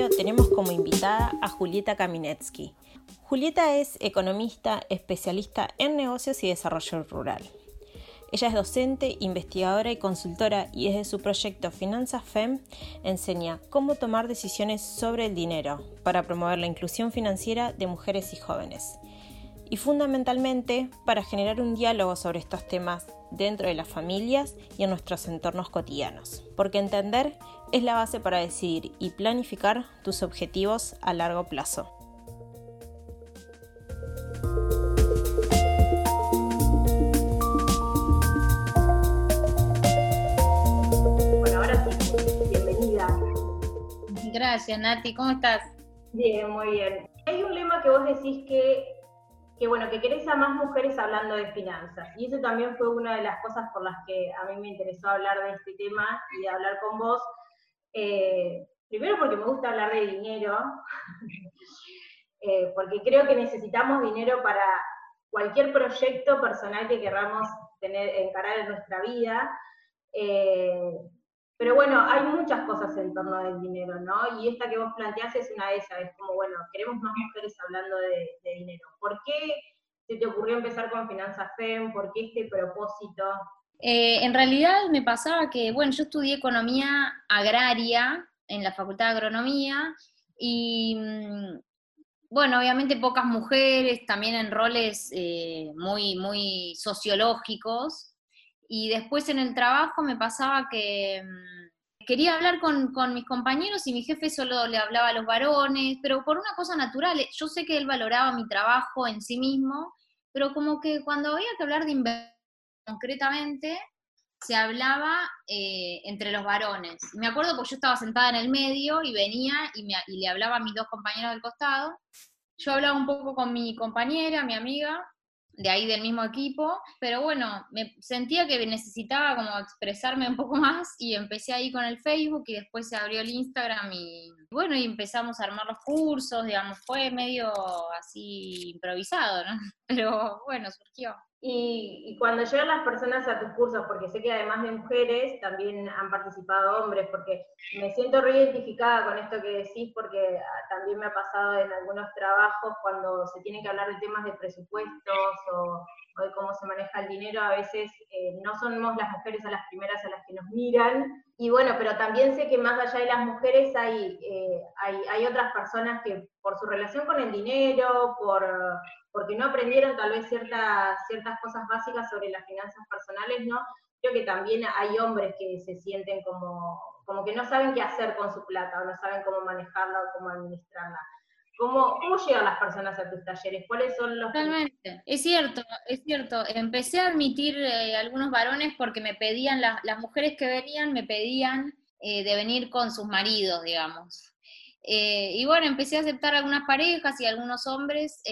episodio tenemos como invitada a Julieta Kaminetsky. Julieta es economista especialista en negocios y desarrollo rural. Ella es docente, investigadora y consultora y desde su proyecto Finanzas FEM enseña cómo tomar decisiones sobre el dinero para promover la inclusión financiera de mujeres y jóvenes. Y fundamentalmente para generar un diálogo sobre estos temas dentro de las familias y en nuestros entornos cotidianos. Porque entender es la base para decidir y planificar tus objetivos a largo plazo. Bueno, ahora sí, bienvenida. Gracias, Nati. ¿Cómo estás? Bien, muy bien. Hay un lema que vos decís que, que, bueno, que querés a más mujeres hablando de finanzas. Y eso también fue una de las cosas por las que a mí me interesó hablar de este tema y de hablar con vos, eh, primero porque me gusta hablar de dinero, eh, porque creo que necesitamos dinero para cualquier proyecto personal que queramos tener, encarar en nuestra vida. Eh, pero bueno, hay muchas cosas en torno del dinero, ¿no? Y esta que vos planteás es una de esas, es como, bueno, queremos más mujeres hablando de, de dinero. ¿Por qué se te ocurrió empezar con Finanzas FEM? ¿Por qué este propósito? Eh, en realidad me pasaba que, bueno, yo estudié economía agraria en la Facultad de Agronomía y, mm, bueno, obviamente pocas mujeres, también en roles eh, muy, muy sociológicos. Y después en el trabajo me pasaba que mm, quería hablar con, con, mis compañeros y mi jefe solo le hablaba a los varones, pero por una cosa natural, yo sé que él valoraba mi trabajo en sí mismo, pero como que cuando había que hablar de inversión, concretamente se hablaba eh, entre los varones. Me acuerdo porque yo estaba sentada en el medio y venía y, me, y, le hablaba a mis dos compañeros del costado. Yo hablaba un poco con mi compañera, mi amiga, de ahí del mismo equipo, pero bueno, me sentía que necesitaba como expresarme un poco más y empecé ahí con el Facebook y después se abrió el Instagram y bueno, y empezamos a armar los cursos, digamos, fue medio así improvisado, ¿no? Pero bueno, surgió. Y, y, cuando llegan las personas a tus cursos, porque sé que además de mujeres también han participado hombres, porque me siento reidentificada con esto que decís, porque también me ha pasado en algunos trabajos cuando se tiene que hablar de temas de presupuestos o, o de cómo se maneja el dinero, a veces eh, no somos las mujeres a las primeras a las que nos miran. Y bueno, pero también sé que más allá de las mujeres hay, eh, hay, hay otras personas que por su relación con el dinero, por porque no aprendieron tal vez ciertas, ciertas cosas básicas sobre las finanzas personales, ¿no? Creo que también hay hombres que se sienten como, como que no saben qué hacer con su plata, o no saben cómo manejarla o cómo administrarla. ¿Cómo, ¿Cómo llegan las personas a tus talleres? ¿Cuáles son los...? Totalmente, es cierto, es cierto. Empecé a admitir eh, algunos varones porque me pedían, la, las mujeres que venían me pedían eh, de venir con sus maridos, digamos. Eh, y bueno, empecé a aceptar algunas parejas y algunos hombres,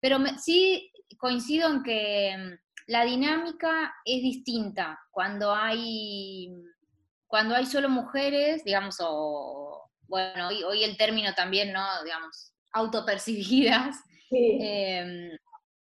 pero me, sí coincido en que mm, la dinámica es distinta cuando hay, cuando hay solo mujeres, digamos, o, bueno, hoy, hoy el término también, ¿no? Digamos, autopercibidas. Sí. Eh,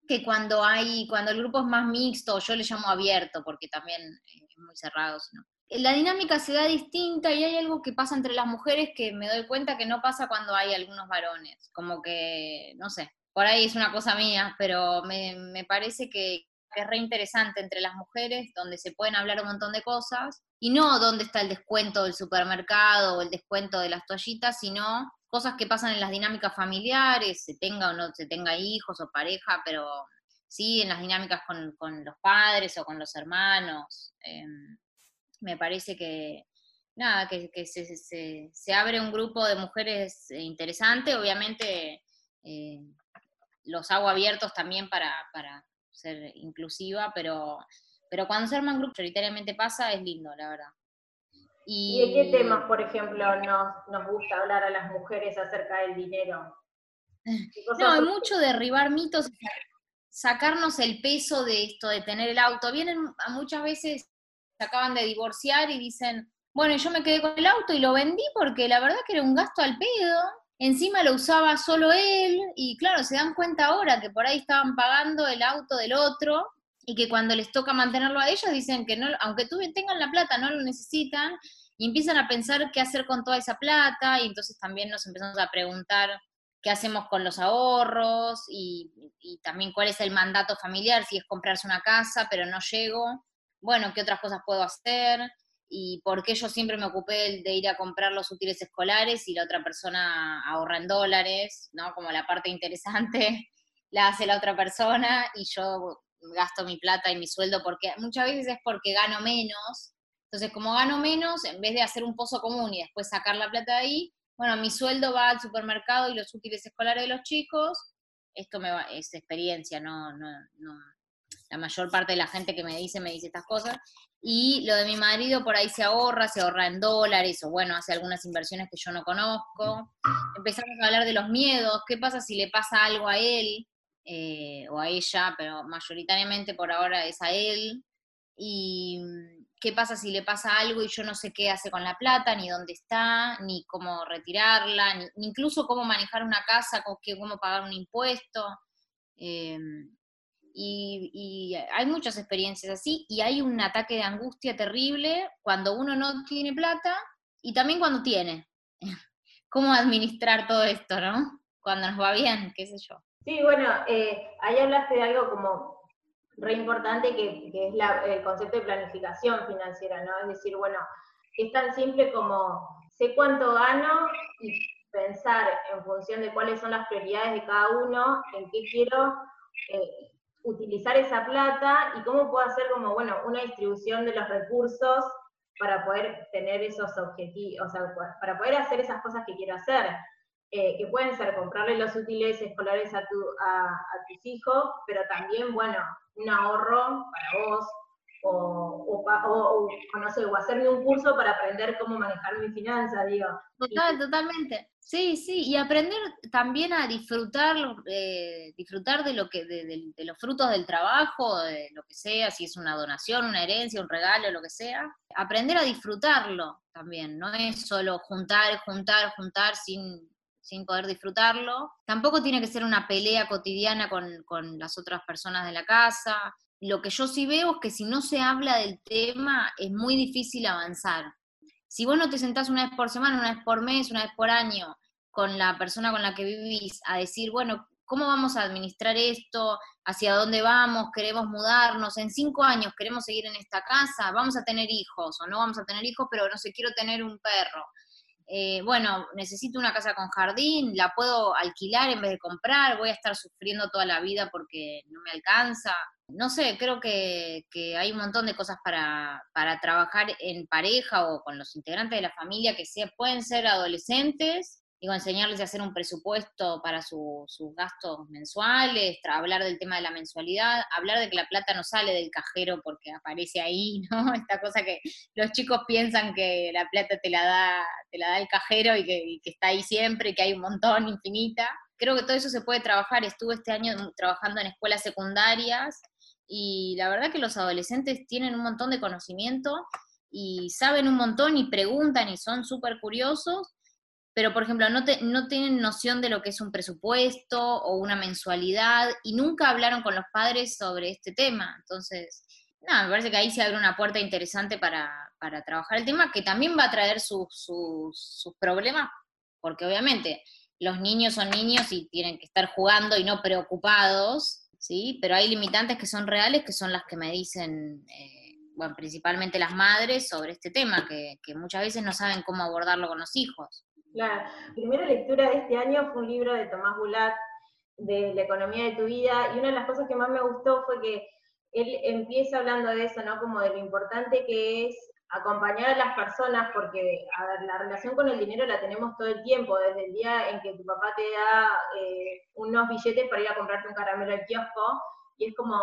que cuando hay, cuando el grupo es más mixto, yo le llamo abierto, porque también es muy cerrado, ¿no? la dinámica se da distinta y hay algo que pasa entre las mujeres que me doy cuenta que no pasa cuando hay algunos varones. Como que, no sé, por ahí es una cosa mía, pero me, me parece que, es re interesante entre las mujeres, donde se pueden hablar un montón de cosas, y no dónde está el descuento del supermercado o el descuento de las toallitas, sino cosas que pasan en las dinámicas familiares, se tenga o no se tenga hijos o pareja, pero sí en las dinámicas con, con los padres o con los hermanos. Eh, me parece que, nada, que, que se, se, abre un grupo de mujeres interesante, obviamente eh, los hago abiertos también para, para ser inclusiva, pero, pero cuando se arman grupos, prioritariamente pasa, es lindo, la verdad. Y, ¿Y de qué temas, por ejemplo, nos, nos gusta hablar a las mujeres acerca del dinero? No, hay mucho derribar mitos, sacarnos el peso de esto de tener el auto. Vienen muchas veces acaban de divorciar y dicen, bueno, yo me quedé con el auto y lo vendí porque la verdad que era un gasto al pedo. Encima lo usaba solo él y claro, se dan cuenta ahora que por ahí estaban pagando el auto del otro y que cuando les toca mantenerlo a ellos dicen que no, aunque tengan la plata, no lo necesitan. y empiezan a pensar qué hacer con toda esa plata y entonces también nos empezamos a preguntar qué hacemos con los ahorros y, también cuál es el mandato familiar, si es comprarse una casa, pero no llego, bueno, qué otras cosas puedo hacer y por qué yo siempre me ocupé de, ir a comprar los útiles escolares y la otra persona ahorra en dólares, ¿no? Como la parte interesante la hace la otra persona y yo gasto mi plata y mi sueldo porque muchas veces es porque gano menos. Entonces, como gano menos, en vez de hacer un pozo común y después sacar la plata de ahí, bueno, mi sueldo va al supermercado y los útiles escolares de los chicos, esto me va, es experiencia, no, no, no, la mayor parte de la gente que me dice, me dice estas cosas, y lo de mi marido por ahí se ahorra, se ahorra en dólares, o bueno, hace algunas inversiones que yo no conozco. Empezamos a hablar de los miedos, qué pasa si le pasa algo a él eh, o a ella, pero mayoritariamente por ahora es a él, y qué pasa si le pasa algo y yo no sé qué hace con la plata, ni dónde está, ni cómo retirarla, ni, incluso cómo manejar una casa, cómo pagar un impuesto. Em, y, hay muchas experiencias así y hay un ataque de angustia terrible cuando uno no tiene plata y también cuando tiene. ¿Cómo administrar todo esto, no? Cuando nos va bien, qué sé yo. Sí, bueno, eh, ahí hablaste de algo como re importante que, es el concepto de planificación financiera, ¿no? Es decir, bueno, es tan simple como sé cuánto gano y pensar en función de cuáles son las prioridades de cada uno, en qué quiero eh, utilizar esa plata y cómo puedo hacer como, bueno, una distribución de los recursos para poder tener esos objetivos, o sea, para poder hacer esas cosas que quiero hacer. Eh, que pueden ser comprarle los útiles escolares a, tu, a, tus hijos, pero también, bueno, un ahorro para vos, o, o, no sé, o hacerme un curso para aprender cómo manejar mi finanzas, digo. Total, totalmente. Sí, sí, y aprender también a disfrutar, eh, disfrutar de lo que, de, de, los frutos del trabajo, de lo que sea, si es una donación, una herencia, un regalo, lo que sea. Aprender a disfrutarlo también, no es solo juntar, juntar, juntar sin sin poder disfrutarlo. Tampoco tiene que ser una pelea cotidiana con, con las otras personas de la casa. Lo que yo sí veo es que si no se habla del tema es muy difícil avanzar. Si vos no te sentás una vez por semana, una vez por mes, una vez por año con la persona con la que vivís a decir, bueno, ¿cómo vamos a administrar esto? ¿Hacia dónde vamos? ¿Queremos mudarnos? ¿En cinco años queremos seguir en esta casa? ¿Vamos a tener hijos o no vamos a tener hijos, pero no sé, quiero tener un perro? Eh, bueno, necesito una casa con jardín, la puedo alquilar en vez de comprar, voy a estar sufriendo toda la vida porque no me alcanza. No sé, creo que, hay un montón de cosas para, para, trabajar en pareja o con los integrantes de la familia que pueden ser adolescentes digo, enseñarles a hacer un presupuesto para sus gastos mensuales, hablar del tema de la mensualidad, hablar de que la plata no sale del cajero porque aparece ahí, ¿no? Esta cosa que los chicos piensan que la plata te la da, te la da el cajero y que, está ahí siempre, y que hay un montón infinita. Creo que todo eso se puede trabajar. Estuve este año trabajando en escuelas secundarias y la verdad que los adolescentes tienen un montón de conocimiento y saben un montón y preguntan y son súper curiosos pero por ejemplo, no, no tienen noción de lo que es un presupuesto o una mensualidad y nunca hablaron con los padres sobre este tema. Entonces, nada, me parece que ahí se abre una puerta interesante para, trabajar el tema, que también va a traer sus, sus, problemas, porque obviamente los niños son niños y tienen que estar jugando y no preocupados, ¿sí? Pero hay limitantes que son reales, que son las que me dicen... Eh, bueno, principalmente las madres sobre este tema, que, que muchas veces no saben cómo abordarlo con los hijos. La primera lectura de este año fue un libro de Tomás Bulat, de La economía de tu vida, y una de las cosas que más me gustó fue que él empieza hablando de eso, ¿no? Como de lo importante que es acompañar a las personas, porque a ver, la relación con el dinero la tenemos todo el tiempo, desde el día en que tu papá te da eh, unos billetes para ir a comprarte un caramelo al kiosco, y es como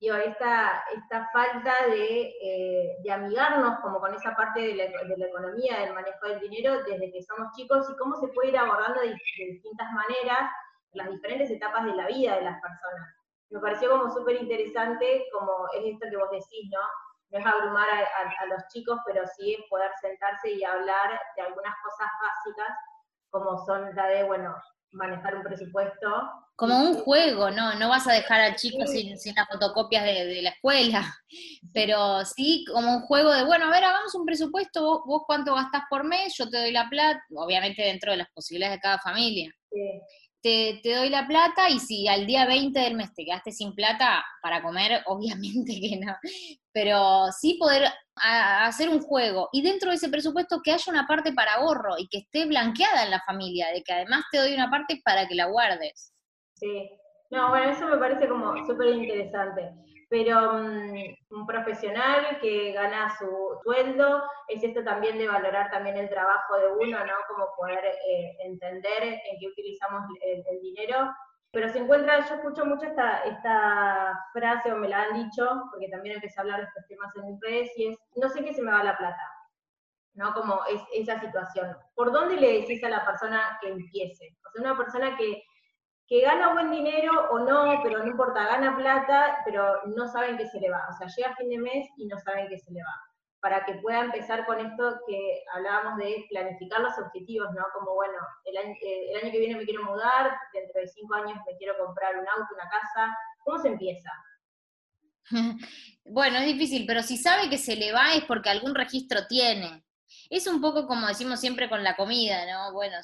digo, esta, esta falta eh, de, amigarnos como con esa parte de la, economía, del manejo del dinero desde que somos chicos y cómo se puede ir abordando de, distintas maneras las diferentes etapas de la vida de las personas. Me pareció como súper interesante, como es esto que vos decís, ¿no? No es abrumar a, los chicos, pero sí es poder sentarse y hablar de algunas cosas básicas, como son la de, bueno, manejar un presupuesto. Como un juego, ¿no? No vas a dejar al chico sin, sin, las fotocopias de, la escuela, pero sí como un juego de, bueno, a ver, hagamos un presupuesto, vos, vos cuánto gastás por mes, yo te doy la plata, obviamente dentro de las posibilidades de cada familia. Sí te, doy la plata y si al día 20 del mes te quedaste sin plata para comer, obviamente que no. Pero sí poder hacer un juego y dentro de ese presupuesto que haya una parte para ahorro y que esté blanqueada en la familia, de que además te doy una parte para que la guardes. Sí, no, bueno, eso me parece como súper interesante pero mm, un profesional que gana su sueldo, es esto también de valorar también el trabajo de uno, ¿no? Como poder eh, entender en qué utilizamos el, dinero. Pero se encuentra, yo escucho mucho esta, esta frase, o me la han dicho, porque también empecé a hablar de estos temas en mis redes, y es, no sé qué se me va la plata. ¿no? Como es esa situación. ¿Por dónde le decís a la persona que empiece? O sea, una persona que que gana buen dinero o no, pero no importa, gana plata, pero no saben qué se le va. O sea, llega fin de mes y no saben qué se le va. Para que pueda empezar con esto que hablábamos de planificar los objetivos, ¿no? Como, bueno, el año, eh, el año que viene me quiero mudar, dentro de cinco años me quiero comprar un auto, una casa. ¿Cómo se empieza? Bueno, es difícil, pero si sabe que se le va es porque algún registro tiene. Es un poco como decimos siempre con la comida, ¿no? Bueno,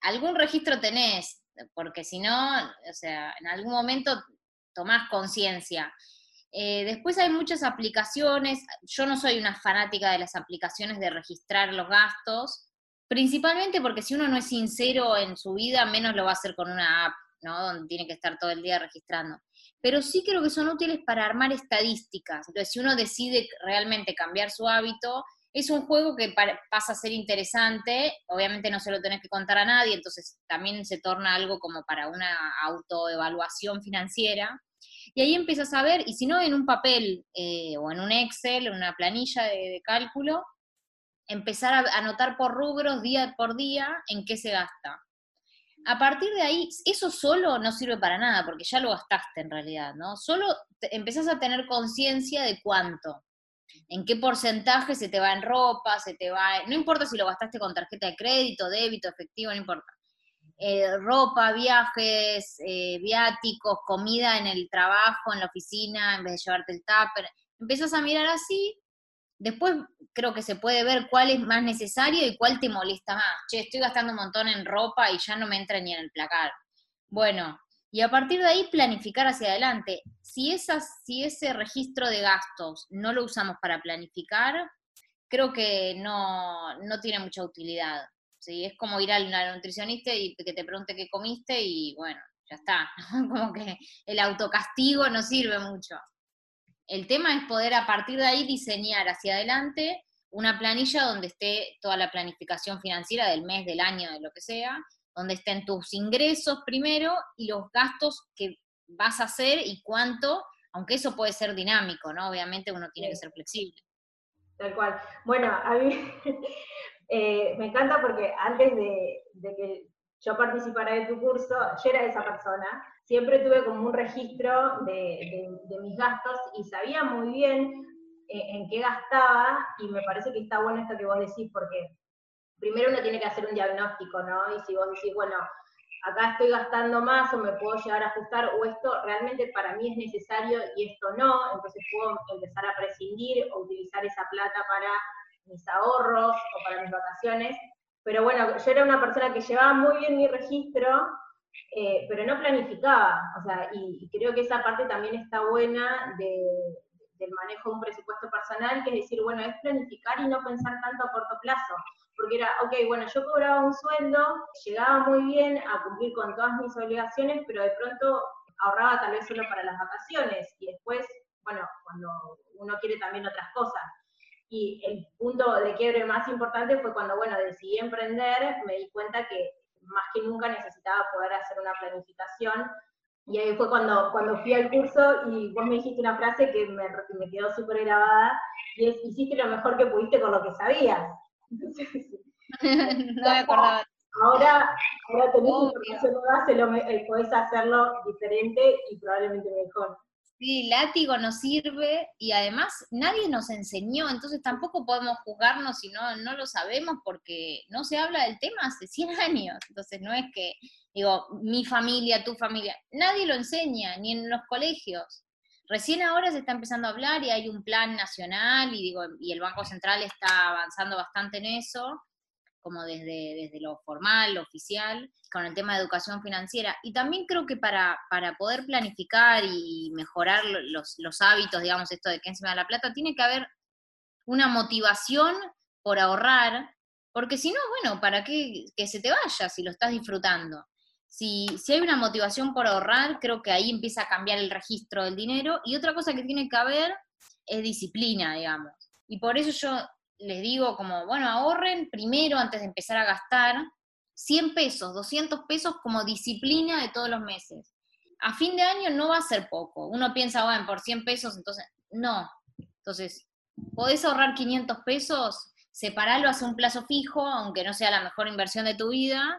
algún registro tenés, porque si no, o sea, en algún momento tomás conciencia. Eh, después hay muchas aplicaciones, yo no soy una fanática de las aplicaciones de registrar los gastos, principalmente porque si uno no es sincero en su vida, menos lo va a hacer con una app, ¿no? Donde tiene que estar todo el día registrando. Pero sí creo que son útiles para armar estadísticas. Entonces, si uno decide realmente cambiar su hábito, es un juego que pasa a ser interesante, obviamente no se lo tenés que contar a nadie, entonces también se torna algo como para una autoevaluación financiera. Y ahí empiezas a ver, y si no en un papel eh, o en un Excel, en una planilla de, cálculo, empezar a anotar por rubros, día por día, en qué se gasta. A partir de ahí, eso solo no sirve para nada, porque ya lo gastaste en realidad, ¿no? Solo empezás a tener conciencia de cuánto en qué porcentaje se te va en ropa, se te va, no importa si lo gastaste con tarjeta de crédito, débito, efectivo, no importa. Eh, ropa, viajes, eh, viáticos, comida en el trabajo, en la oficina, en vez de llevarte el tupper. Empiezas a mirar así, después creo que se puede ver cuál es más necesario y cuál te molesta más. Che, estoy gastando un montón en ropa y ya no me entra ni en el placar. Bueno, y a partir de ahí planificar hacia adelante. Si, esas, si ese registro de gastos no lo usamos para planificar, creo que no, no tiene mucha utilidad. ¿sí? Es como ir al nutricionista y que te pregunte qué comiste y bueno, ya está. como que el autocastigo no sirve mucho. El tema es poder a partir de ahí diseñar hacia adelante una planilla donde esté toda la planificación financiera del mes, del año, de lo que sea, donde estén tus ingresos primero y los gastos que vas a hacer y cuánto, aunque eso puede ser dinámico, ¿no? Obviamente uno tiene que ser flexible. Tal cual. Bueno, a mí eh, me encanta porque antes de, que yo participara de tu curso, yo era esa persona, siempre tuve como un registro de, mis gastos y sabía muy bien eh, en qué gastaba y me parece que está bueno esto que vos decís porque primero uno tiene que hacer un diagnóstico, ¿no? Y si vos decís, bueno, acá estoy gastando más o me puedo llegar a ajustar, o esto realmente para mí es necesario y esto no, entonces puedo empezar a prescindir o utilizar esa plata para mis ahorros o para mis vacaciones. Pero bueno, yo era una persona que llevaba muy bien mi registro, eh, pero no planificaba. O sea, y, creo que esa parte también está buena del manejo de un presupuesto personal, que es decir, bueno, es planificar y no pensar tanto a corto plazo porque era, ok, bueno, yo cobraba un sueldo, llegaba muy bien a cumplir con todas mis obligaciones, pero de pronto ahorraba tal vez solo para las vacaciones y después, bueno, cuando uno quiere también otras cosas. Y el punto de quiebre más importante fue cuando, bueno, decidí emprender, me di cuenta que más que nunca necesitaba poder hacer una planificación. Y ahí fue cuando, cuando fui al curso y vos me dijiste una frase que me, me quedó súper grabada, y es, hiciste lo mejor que pudiste con lo que sabías. no me acordaba. Ahora, ahora tenés información nueva, se lo, eh, podés hacerlo diferente y probablemente mejor. Sí, látigo no sirve y además nadie nos enseñó, entonces tampoco podemos juzgarnos si no, no lo sabemos porque no se habla del tema hace 100 años. Entonces no es que, digo, mi familia, tu familia, nadie lo enseña, ni en los colegios. Recién ahora se está empezando a hablar y hay un plan nacional y, digo, y el Banco Central está avanzando bastante en eso, como desde, desde lo formal, lo oficial, con el tema de educación financiera. Y también creo que para, para poder planificar y mejorar los, los hábitos, digamos, esto de que encima de la plata, tiene que haber una motivación por ahorrar, porque si no, bueno, ¿para qué que se te vaya si lo estás disfrutando? Si, hay una motivación por ahorrar, creo que ahí empieza a cambiar el registro del dinero. Y otra cosa que tiene que haber es disciplina, digamos. Y por eso yo les digo como, bueno, ahorren primero antes de empezar a gastar 100 pesos, 200 pesos como disciplina de todos los meses. A fin de año no va a ser poco. Uno piensa, bueno, por 100 pesos, entonces, no. Entonces, podés ahorrar 500 pesos, separarlo hace un plazo fijo, aunque no sea la mejor inversión de tu vida,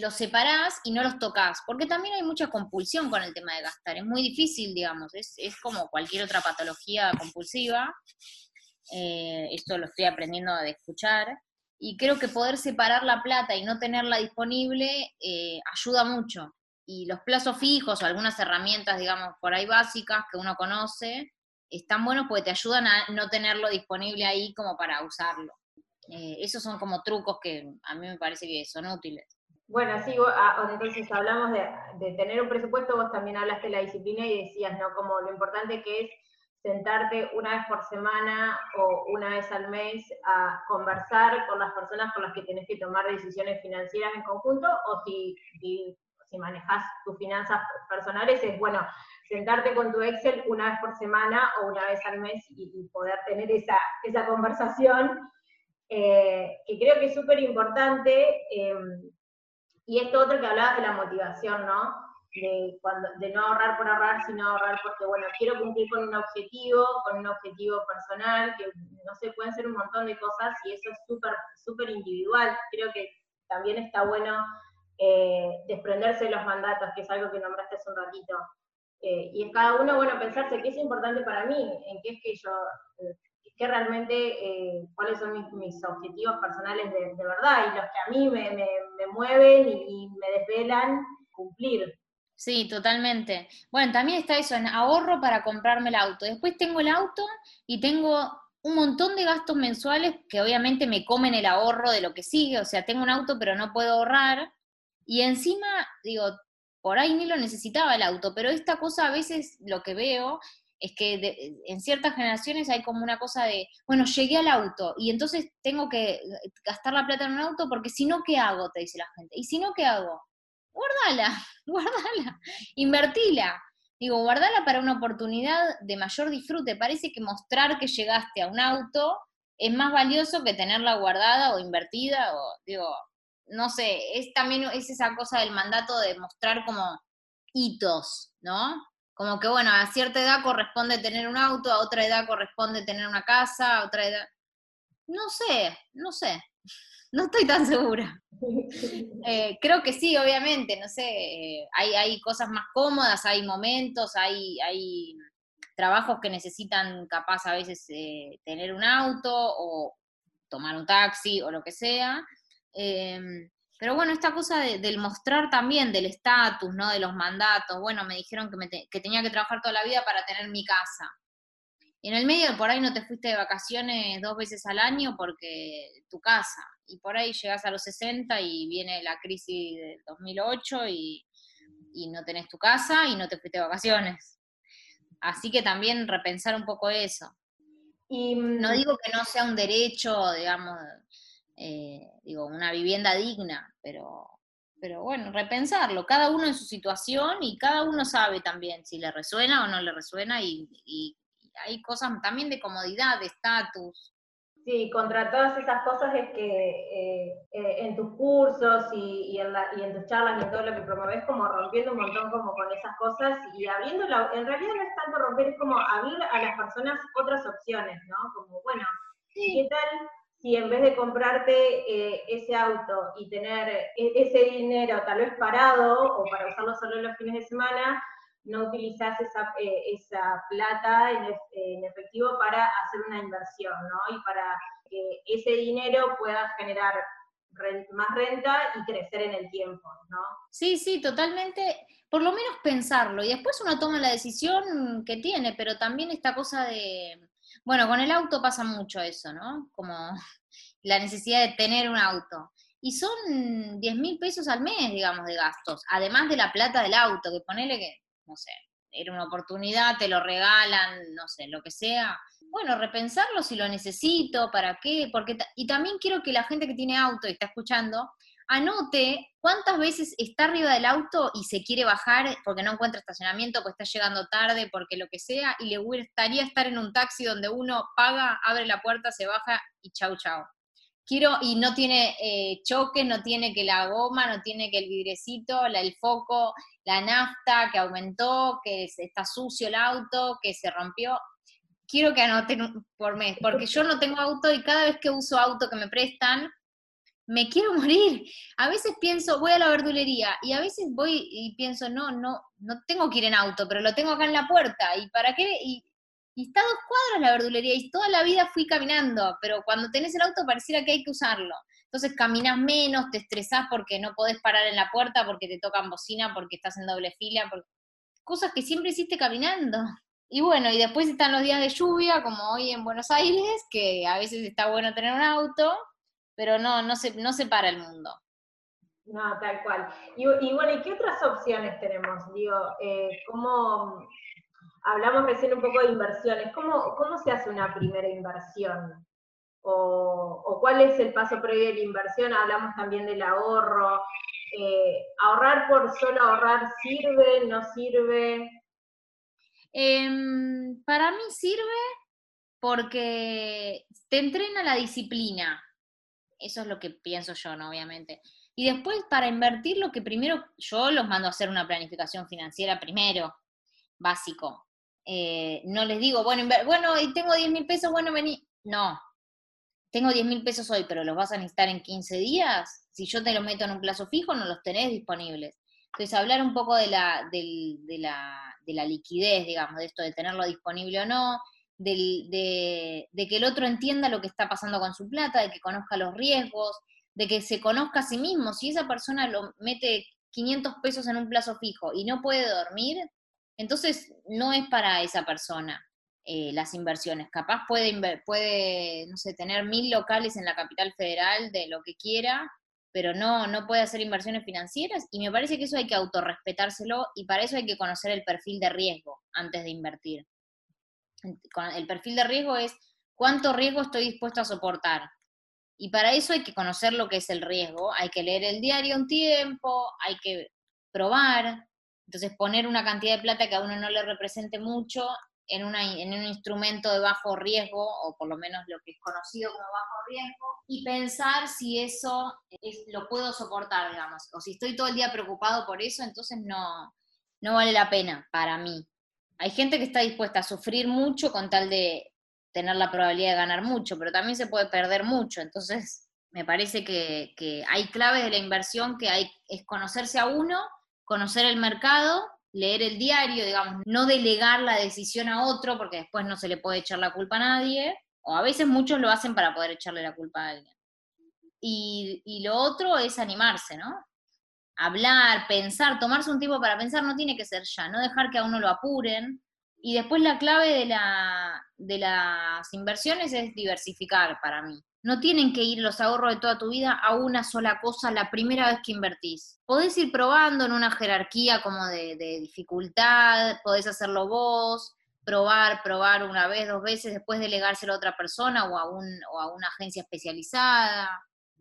los separás y no los tocas, porque también hay mucha compulsión con el tema de gastar, es muy difícil, digamos, es, como cualquier otra patología compulsiva, eh, esto lo estoy aprendiendo de escuchar, y creo que poder separar la plata y no tenerla disponible eh, ayuda mucho, y los plazos fijos o algunas herramientas, digamos, por ahí básicas que uno conoce, están buenos porque te ayudan a no tenerlo disponible ahí como para usarlo. Eh, esos son como trucos que a mí me parece que son útiles. Bueno, sí, ah, entonces hablamos de, tener un presupuesto, vos también hablaste de la disciplina y decías, ¿no? Como lo importante que es sentarte una vez por semana o una vez al mes a conversar con las personas con las que tenés que tomar decisiones financieras en conjunto, o si, si, manejas tus finanzas personales, es bueno, sentarte con tu Excel una vez por semana o una vez al mes y, poder tener esa, esa conversación, eh, que creo que es súper importante. Em, y esto otro que hablabas de la motivación, ¿no? De, cuando, de no ahorrar por ahorrar, sino ahorrar porque, bueno, quiero cumplir con un objetivo, con un objetivo personal, que no sé, pueden ser un montón de cosas y eso es súper, súper individual. Creo que también está bueno eh, desprenderse de los mandatos, que es algo que nombraste hace un ratito. Eh, y es cada uno, bueno, pensarse qué es importante para mí, en qué es que yo eh, que realmente eh, cuáles son mis, objetivos personales de, verdad y los que a mí me, mueven y, me desvelan cumplir. Sí, totalmente. Bueno, también está eso, en ahorro para comprarme el auto. Después tengo el auto y tengo un montón de gastos mensuales que obviamente me comen el ahorro de lo que sigue. O sea, tengo un auto pero no puedo ahorrar. Y encima, digo, por ahí ni lo necesitaba el auto, pero esta cosa a veces lo que veo es que en ciertas generaciones hay como una cosa de, bueno, llegué al auto y entonces tengo que eh, gastar la plata en un auto porque si no, ¿qué hago? Te dice la gente. ¿Y si no, qué hago? Guardala, guardala, invertila. Digo, guardala para una oportunidad de mayor disfrute. Parece que mostrar que llegaste a un auto es más valioso que tenerla guardada o invertida, o digo, no sé, es también es esa cosa del mandato de mostrar como hitos, ¿no? Como que, bueno, a cierta edad corresponde tener un auto, a otra edad corresponde tener una casa, a otra edad... No sé, no sé, no estoy tan segura. Eh, creo que sí, obviamente, no sé, eh, hay, hay cosas más cómodas, hay momentos, hay, hay trabajos que necesitan capaz a veces eh, tener un auto o tomar un taxi o lo que sea. Em, pero bueno, esta cosa del mostrar también, del estatus, ¿no? De los mandatos. Bueno, me dijeron que, que tenía que trabajar toda la vida para tener mi casa. Y en el medio, por ahí no te fuiste de vacaciones dos veces al año porque tu casa. Y por ahí llegas a los 60 y viene la crisis del 2008 y, y no tenés tu casa y no te fuiste de vacaciones. Así que también repensar un poco eso. Y no mm, digo que no sea un derecho, digamos, eh, digo, una vivienda digna, pero, pero bueno, repensarlo, cada uno en su situación y cada uno sabe también si le resuena o no le resuena y, hay cosas también de comodidad, de estatus. Sí, contra todas esas cosas es que eh, eh, en tus cursos y, y, en y, en tus charlas y en todo lo que promueves, como rompiendo un montón como con esas cosas y abriendo, en realidad no es tanto romper, es como abrir a las personas otras opciones, ¿no? Como, bueno, ¿qué tal si en vez de comprarte eh, ese auto y tener e-, ese dinero tal vez parado o para usarlo solo en los fines de semana, no utilizás esa, eh, esa plata en, efectivo para hacer una inversión, ¿no? Y para que ese dinero pueda generar más renta y crecer en el tiempo, ¿no? Sí, sí, totalmente. Por lo menos pensarlo y después uno toma la decisión que tiene, pero también esta cosa de, bueno, con el auto pasa mucho eso, ¿no? Como la necesidad de tener un auto. Y son 10 mil pesos al mes, digamos, de gastos, además de la plata del auto, que ponele que no sé, era una oportunidad, te lo regalan, no sé, lo que sea. Bueno, repensarlo si lo necesito, para qué, porque y también quiero que la gente que tiene auto y está escuchando anote cuántas veces está arriba del auto y se quiere bajar porque no encuentra estacionamiento, porque está llegando tarde, porque lo que sea, y le gustaría estar en un taxi donde uno paga, abre la puerta, se baja y chau chau quiero, y no tiene eh, choque, no tiene que la goma, no tiene que el vidrecito, la, el foco, la nafta que aumentó, que está sucio el auto, que se rompió. Quiero que anoten por mes, porque yo no tengo auto y cada vez que uso auto que me prestan, me quiero morir. A veces pienso, voy a la verdulería y a veces voy y pienso, no, no, no tengo que ir en auto, pero lo tengo acá en la puerta. ¿Y para qué? Y y está dos cuadras la verdulería y toda la vida fui caminando, pero cuando tenés el auto pareciera que hay que usarlo. Entonces caminas menos, te estresás porque no podés parar en la puerta, porque te tocan bocina, porque estás en doble fila, cosas que siempre hiciste caminando. Y bueno, y después están los días de lluvia, como hoy en Buenos Aires, que a veces está bueno tener un auto, pero no, no se, no se para el mundo. No, tal cual. Y, bueno, ¿y qué otras opciones tenemos? Digo, eh, ¿cómo, hablamos recién un poco de inversiones. ¿Cómo, cómo se hace una primera inversión? O, cuál es el paso previo a la inversión? Hablamos también del ahorro. Eh, ¿Ahorrar por solo ahorrar sirve, no sirve? Em, para mí sirve porque te entrena la disciplina. Eso es lo que pienso yo, ¿no? Obviamente. Y después, para invertir, lo que primero, yo los mando a hacer una planificación financiera primero, básico. Eh, no les digo, bueno, bueno, y tengo 10 mil pesos, bueno, vení. No, tengo 10 mil pesos hoy, pero los vas a necesitar en 15 días. Si yo te los meto en un plazo fijo, no los tenés disponibles. Entonces, hablar un poco de la, de, la, liquidez, digamos, de esto de tenerlo disponible o no, de, de, que el otro entienda lo que está pasando con su plata, de que conozca los riesgos, de que se conozca a sí mismo. Si esa persona lo mete 500 pesos en un plazo fijo y no puede dormir, entonces, no es para esa persona eh, las inversiones. Capaz puede, no sé, tener mil locales en la capital federal de lo que quiera, pero no, no puede hacer inversiones financieras y me parece que eso hay que autorrespetárselo y para eso hay que conocer el perfil de riesgo antes de invertir. El perfil de riesgo es cuánto riesgo estoy dispuesto a soportar. Y para eso hay que conocer lo que es el riesgo, hay que leer el diario un tiempo, hay que probar, entonces, poner una cantidad de plata que a uno no le represente mucho en, en un instrumento de bajo riesgo, o por lo menos lo que es conocido como bajo riesgo, y pensar si eso lo puedo soportar, digamos. O si estoy todo el día preocupado por eso, entonces no, no vale la pena para mí. Hay gente que está dispuesta a sufrir mucho con tal de tener la probabilidad de ganar mucho, pero también se puede perder mucho. Entonces, me parece que, que hay claves de la inversión que hay, es conocerse a uno conocer el mercado, leer el diario, digamos, no delegar la decisión a otro porque después no se le puede echar la culpa a nadie, o a veces muchos lo hacen para poder echarle la culpa a alguien. Y, lo otro es animarse, ¿no? Hablar, pensar, tomarse un tiempo para pensar no tiene que ser ya, no dejar que a uno lo apuren. Y después la clave de, la, de las inversiones es diversificar para mí. No tienen que ir los ahorros de toda tu vida a una sola cosa la primera vez que invertís. Podés ir probando en una jerarquía como de, dificultad, podés hacerlo vos, probar, probar una vez, dos veces, después delegárselo a otra persona o a, un, o a una agencia especializada.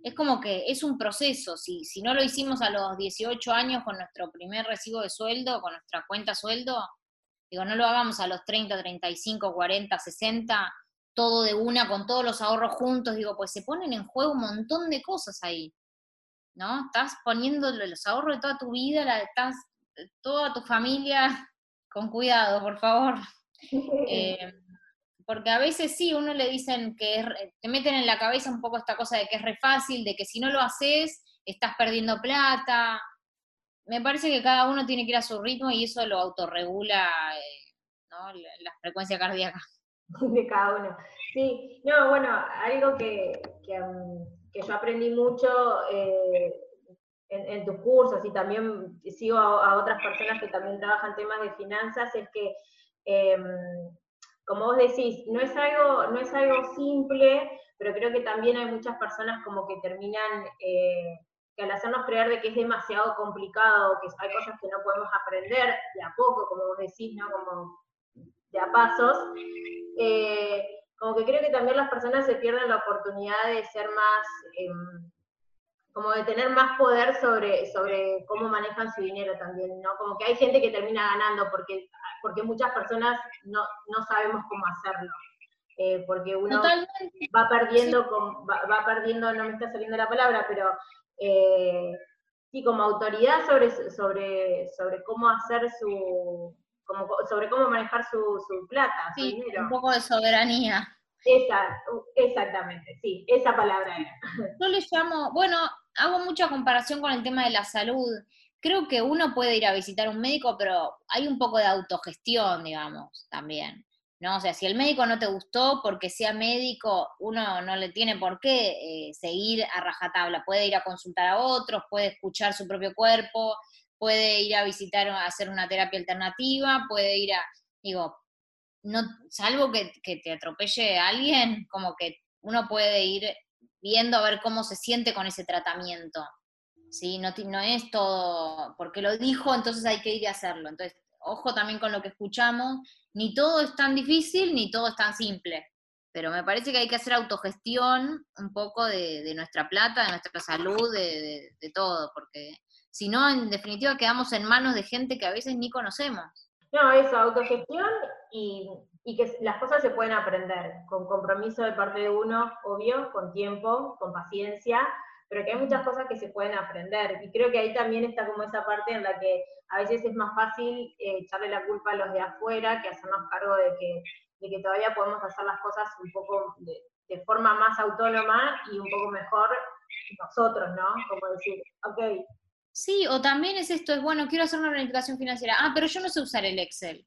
Es como que es un proceso. Si, si no lo hicimos a los 18 años con nuestro primer recibo de sueldo, con nuestra cuenta sueldo, digo, no lo hagamos a los 30, 35, 40, 60 todo de una, con todos los ahorros juntos, digo, pues se ponen en juego un montón de cosas ahí, ¿no? Estás poniendo los ahorros de toda tu vida, la, estás, toda tu familia, con cuidado, por favor. Eh, porque a veces sí, uno le dicen que te meten en la cabeza un poco esta cosa de que es re fácil, de que si no lo haces, estás perdiendo plata. me parece que cada uno tiene que ir a su ritmo y eso lo autorregula eh, ¿no? la, frecuencia cardíaca. De cada uno. Sí, no, bueno, algo que, que, um, yo aprendí mucho eh, en, tus cursos y también sigo a, otras personas que también trabajan temas de finanzas es que, em, como vos decís, no es, algo, no es algo simple, pero creo que también hay muchas personas como que terminan, eh, que al hacernos creer de que es demasiado complicado, que hay cosas que no podemos aprender de a poco, como vos decís, ¿no? Como de a pasos, eh, como que creo que también las personas se pierden la oportunidad de ser más, em, como de tener más poder sobre, sobre cómo manejan su dinero también, ¿no? Como que hay gente que termina ganando porque, porque muchas personas no, no sabemos cómo hacerlo. Eh, porque uno va perdiendo, va, perdiendo, no me está saliendo la palabra, pero eh, sí, como autoridad sobre, sobre, sobre cómo hacer su, como, sobre cómo manejar su, su plata, su dinero. Un poco de soberanía. Esa, exactamente, sí, esa palabra era. Yo le llamo, bueno, hago mucha comparación con el tema de la salud. Creo que uno puede ir a visitar un médico, pero hay un poco de autogestión, digamos, también. ¿no? O sea, si el médico no te gustó porque sea médico, uno no le tiene por qué eh, seguir a rajatabla. Puede ir a consultar a otros, puede escuchar su propio cuerpo, puede ir a visitar, a hacer una terapia alternativa, puede ir a, digo, no, salvo que, te atropelle alguien, como que uno puede ir viendo a ver cómo se siente con ese tratamiento. ¿sí? No, no es todo, porque lo dijo, entonces hay que ir a hacerlo. Entonces, ojo también con lo que escuchamos, ni todo es tan difícil, ni todo es tan simple. Pero me parece que hay que hacer autogestión un poco de, nuestra plata, de nuestra salud, de, de todo, porque si no, en definitiva quedamos en manos de gente que a veces ni conocemos. No, eso, autogestión y, que las cosas se pueden aprender, con compromiso de parte de uno, obvio, con tiempo, con paciencia, pero que hay muchas cosas que se pueden aprender. Y creo que ahí también está como esa parte en la que a veces es más fácil eh, echarle la culpa a los de afuera que hacernos cargo de que, de que todavía podemos hacer las cosas un poco de, de forma más autónoma y un poco mejor nosotros, ¿no? Como decir, ok, Sí, o también es esto, es bueno, quiero hacer una planificación financiera. Ah, pero yo no sé usar el Excel.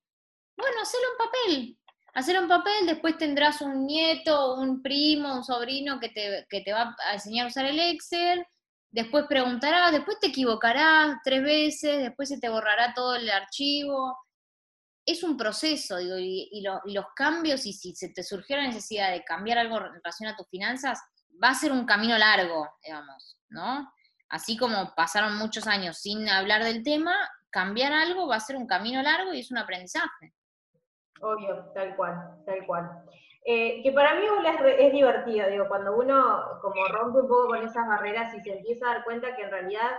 Bueno, hacelo en papel. Hacelo en papel, después tendrás un nieto, un primo, un sobrino que te, que te va a enseñar a usar el Excel. Después preguntarás, después te equivocarás tres veces, después se te borrará todo el archivo. Es un proceso, digo, y, y los cambios, y si se te surgió la necesidad de cambiar algo en relación a tus finanzas, va a ser un camino largo, digamos, ¿no? Así como pasaron muchos años sin hablar del tema, cambiar algo va a ser un camino largo y es un aprendizaje. Obvio, tal cual, tal cual. Eh, que para mí es, divertido, digo, cuando uno como rompe un poco con esas barreras y se empieza a dar cuenta que en realidad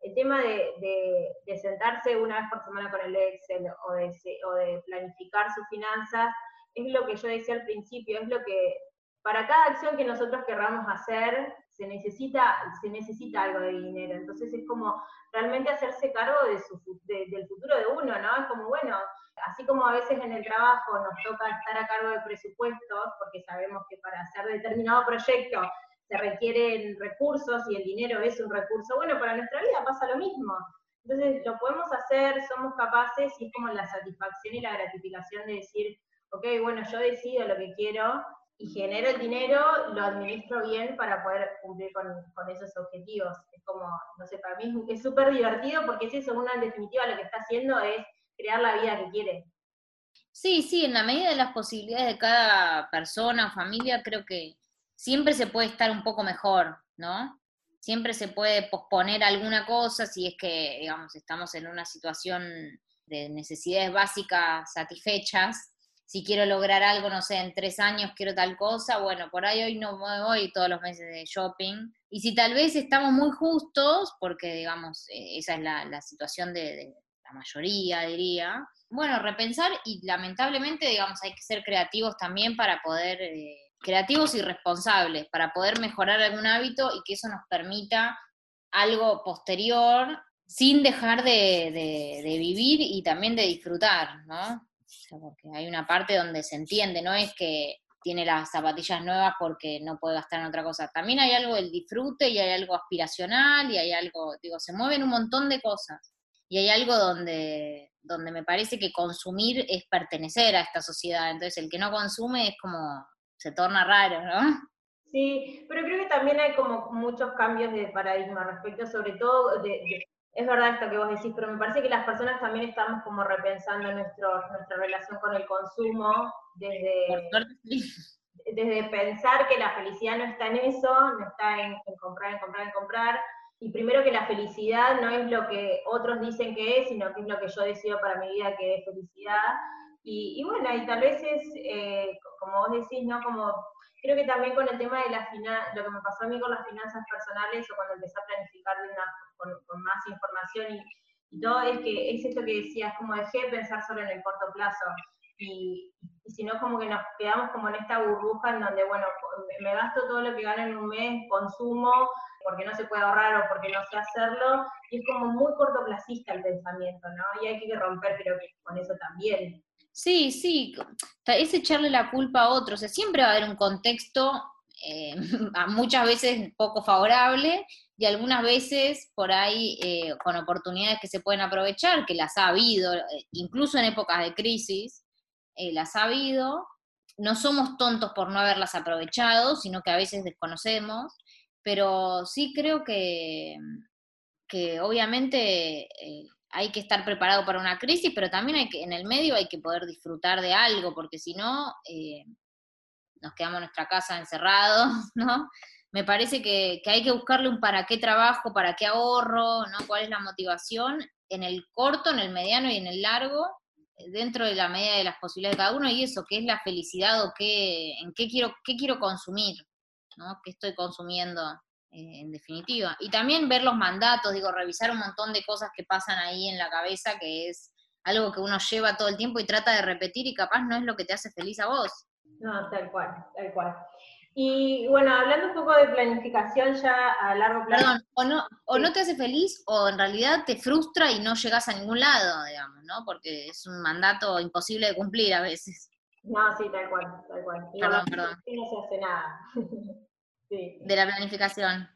el tema de, sentarse una vez por semana con el Excel o de, o de planificar sus finanzas es lo que yo decía al principio, es lo que para cada acción que nosotros querramos hacer, se necesita, se necesita algo de dinero. Entonces es como realmente hacerse cargo de su, del futuro de uno, ¿no? Es como, bueno, así como a veces en el trabajo nos toca estar a cargo de presupuestos, porque sabemos que para hacer determinado proyecto se requieren recursos y el dinero es un recurso, bueno, para nuestra vida pasa lo mismo. Entonces lo podemos hacer, somos capaces y es como la satisfacción y la gratificación de decir, ok, bueno, yo decido lo que quiero y genero el dinero, lo administro bien para poder cumplir con, esos objetivos. Es como, no sé, para mí es súper divertido porque es eso, uno en definitiva lo que está haciendo es crear la vida que quiere. Sí, sí, en la medida de las posibilidades de cada persona o familia, creo que siempre se puede estar un poco mejor, ¿no? Siempre se puede posponer alguna cosa si es que, digamos, estamos en una situación de necesidades básicas satisfechas, si quiero lograr algo, no sé, en tres años quiero tal cosa, bueno, por ahí hoy no me voy todos los meses de shopping. Y si tal vez estamos muy justos, porque digamos, eh, esa es la, situación de, la mayoría, diría, bueno, repensar y lamentablemente, digamos, hay que ser creativos también para poder, eh, creativos y responsables, para poder mejorar algún hábito y que eso nos permita algo posterior sin dejar de, de vivir y también de disfrutar, ¿no? Porque hay una parte donde se entiende, no es que tiene las zapatillas nuevas porque no puede gastar en otra cosa. También hay algo del disfrute y hay algo aspiracional y hay algo, digo, se mueven un montón de cosas. y hay algo donde, donde me parece que consumir es pertenecer a esta sociedad, entonces el que no consume es como, se torna raro, ¿no? Sí, pero creo que también hay como muchos cambios de paradigma respecto, sobre todo, de, es verdad esto que vos decís, pero me parece que las personas también estamos como repensando nuestro, nuestra relación con el consumo desde, desde pensar que la felicidad no está en eso, no está en, comprar, en comprar, en comprar, y primero que la felicidad no es lo que otros dicen que es, sino que es lo que yo decido para mi vida que es felicidad. Y, bueno, y tal vez es, eh, como vos decís, ¿no? Como creo que también con el tema de la finanzas, lo que me pasó a mí con las finanzas personales o cuando empecé a planificar de una, con, más información y, todo, es que es esto que decías, como dejé de pensar solo en el corto plazo. Y, y si no, como que nos quedamos como en esta burbuja en donde, bueno, me gasto todo lo que gano en un mes, consumo, porque no se puede ahorrar o porque no sé hacerlo, y es como muy cortoplacista el pensamiento, ¿no? Y hay que romper, creo que con eso también. Sí, sí, es echarle la culpa a otros, o sea, siempre va a haber un contexto eh, muchas veces poco favorable y algunas veces por ahí eh, con oportunidades que se pueden aprovechar, que las ha habido, eh, incluso en épocas de crisis, las ha habido. No somos tontos por no haberlas aprovechado, sino que a veces desconocemos, pero sí creo que, que obviamente hay que estar preparado para una crisis, pero también hay que, en el medio hay que poder disfrutar de algo, porque si no, eh, nos quedamos en nuestra casa encerrados, ¿no? Me parece que, hay que buscarle un para qué trabajo, para qué ahorro, ¿no? ¿Cuál es la motivación en el corto, en el mediano y en el largo, dentro de la medida de las posibilidades de cada uno, y eso, qué es la felicidad o qué, en qué quiero, qué quiero consumir, ¿no? ¿Qué estoy consumiendo eh, en definitiva. Y también ver los mandatos, digo, revisar un montón de cosas que pasan ahí en la cabeza, que es algo que uno lleva todo el tiempo y trata de repetir y capaz no es lo que te hace feliz a vos. No, tal cual, tal cual. Y bueno, hablando un poco de planificación ya a largo plazo. Perdón, o no, o no te hace feliz o en realidad te frustra y no llegas a ningún lado, digamos, ¿no? Porque es un mandato imposible de cumplir a veces. No, sí, tal cual, tal cual. perdón, perdón. No se hace nada. de la planificación.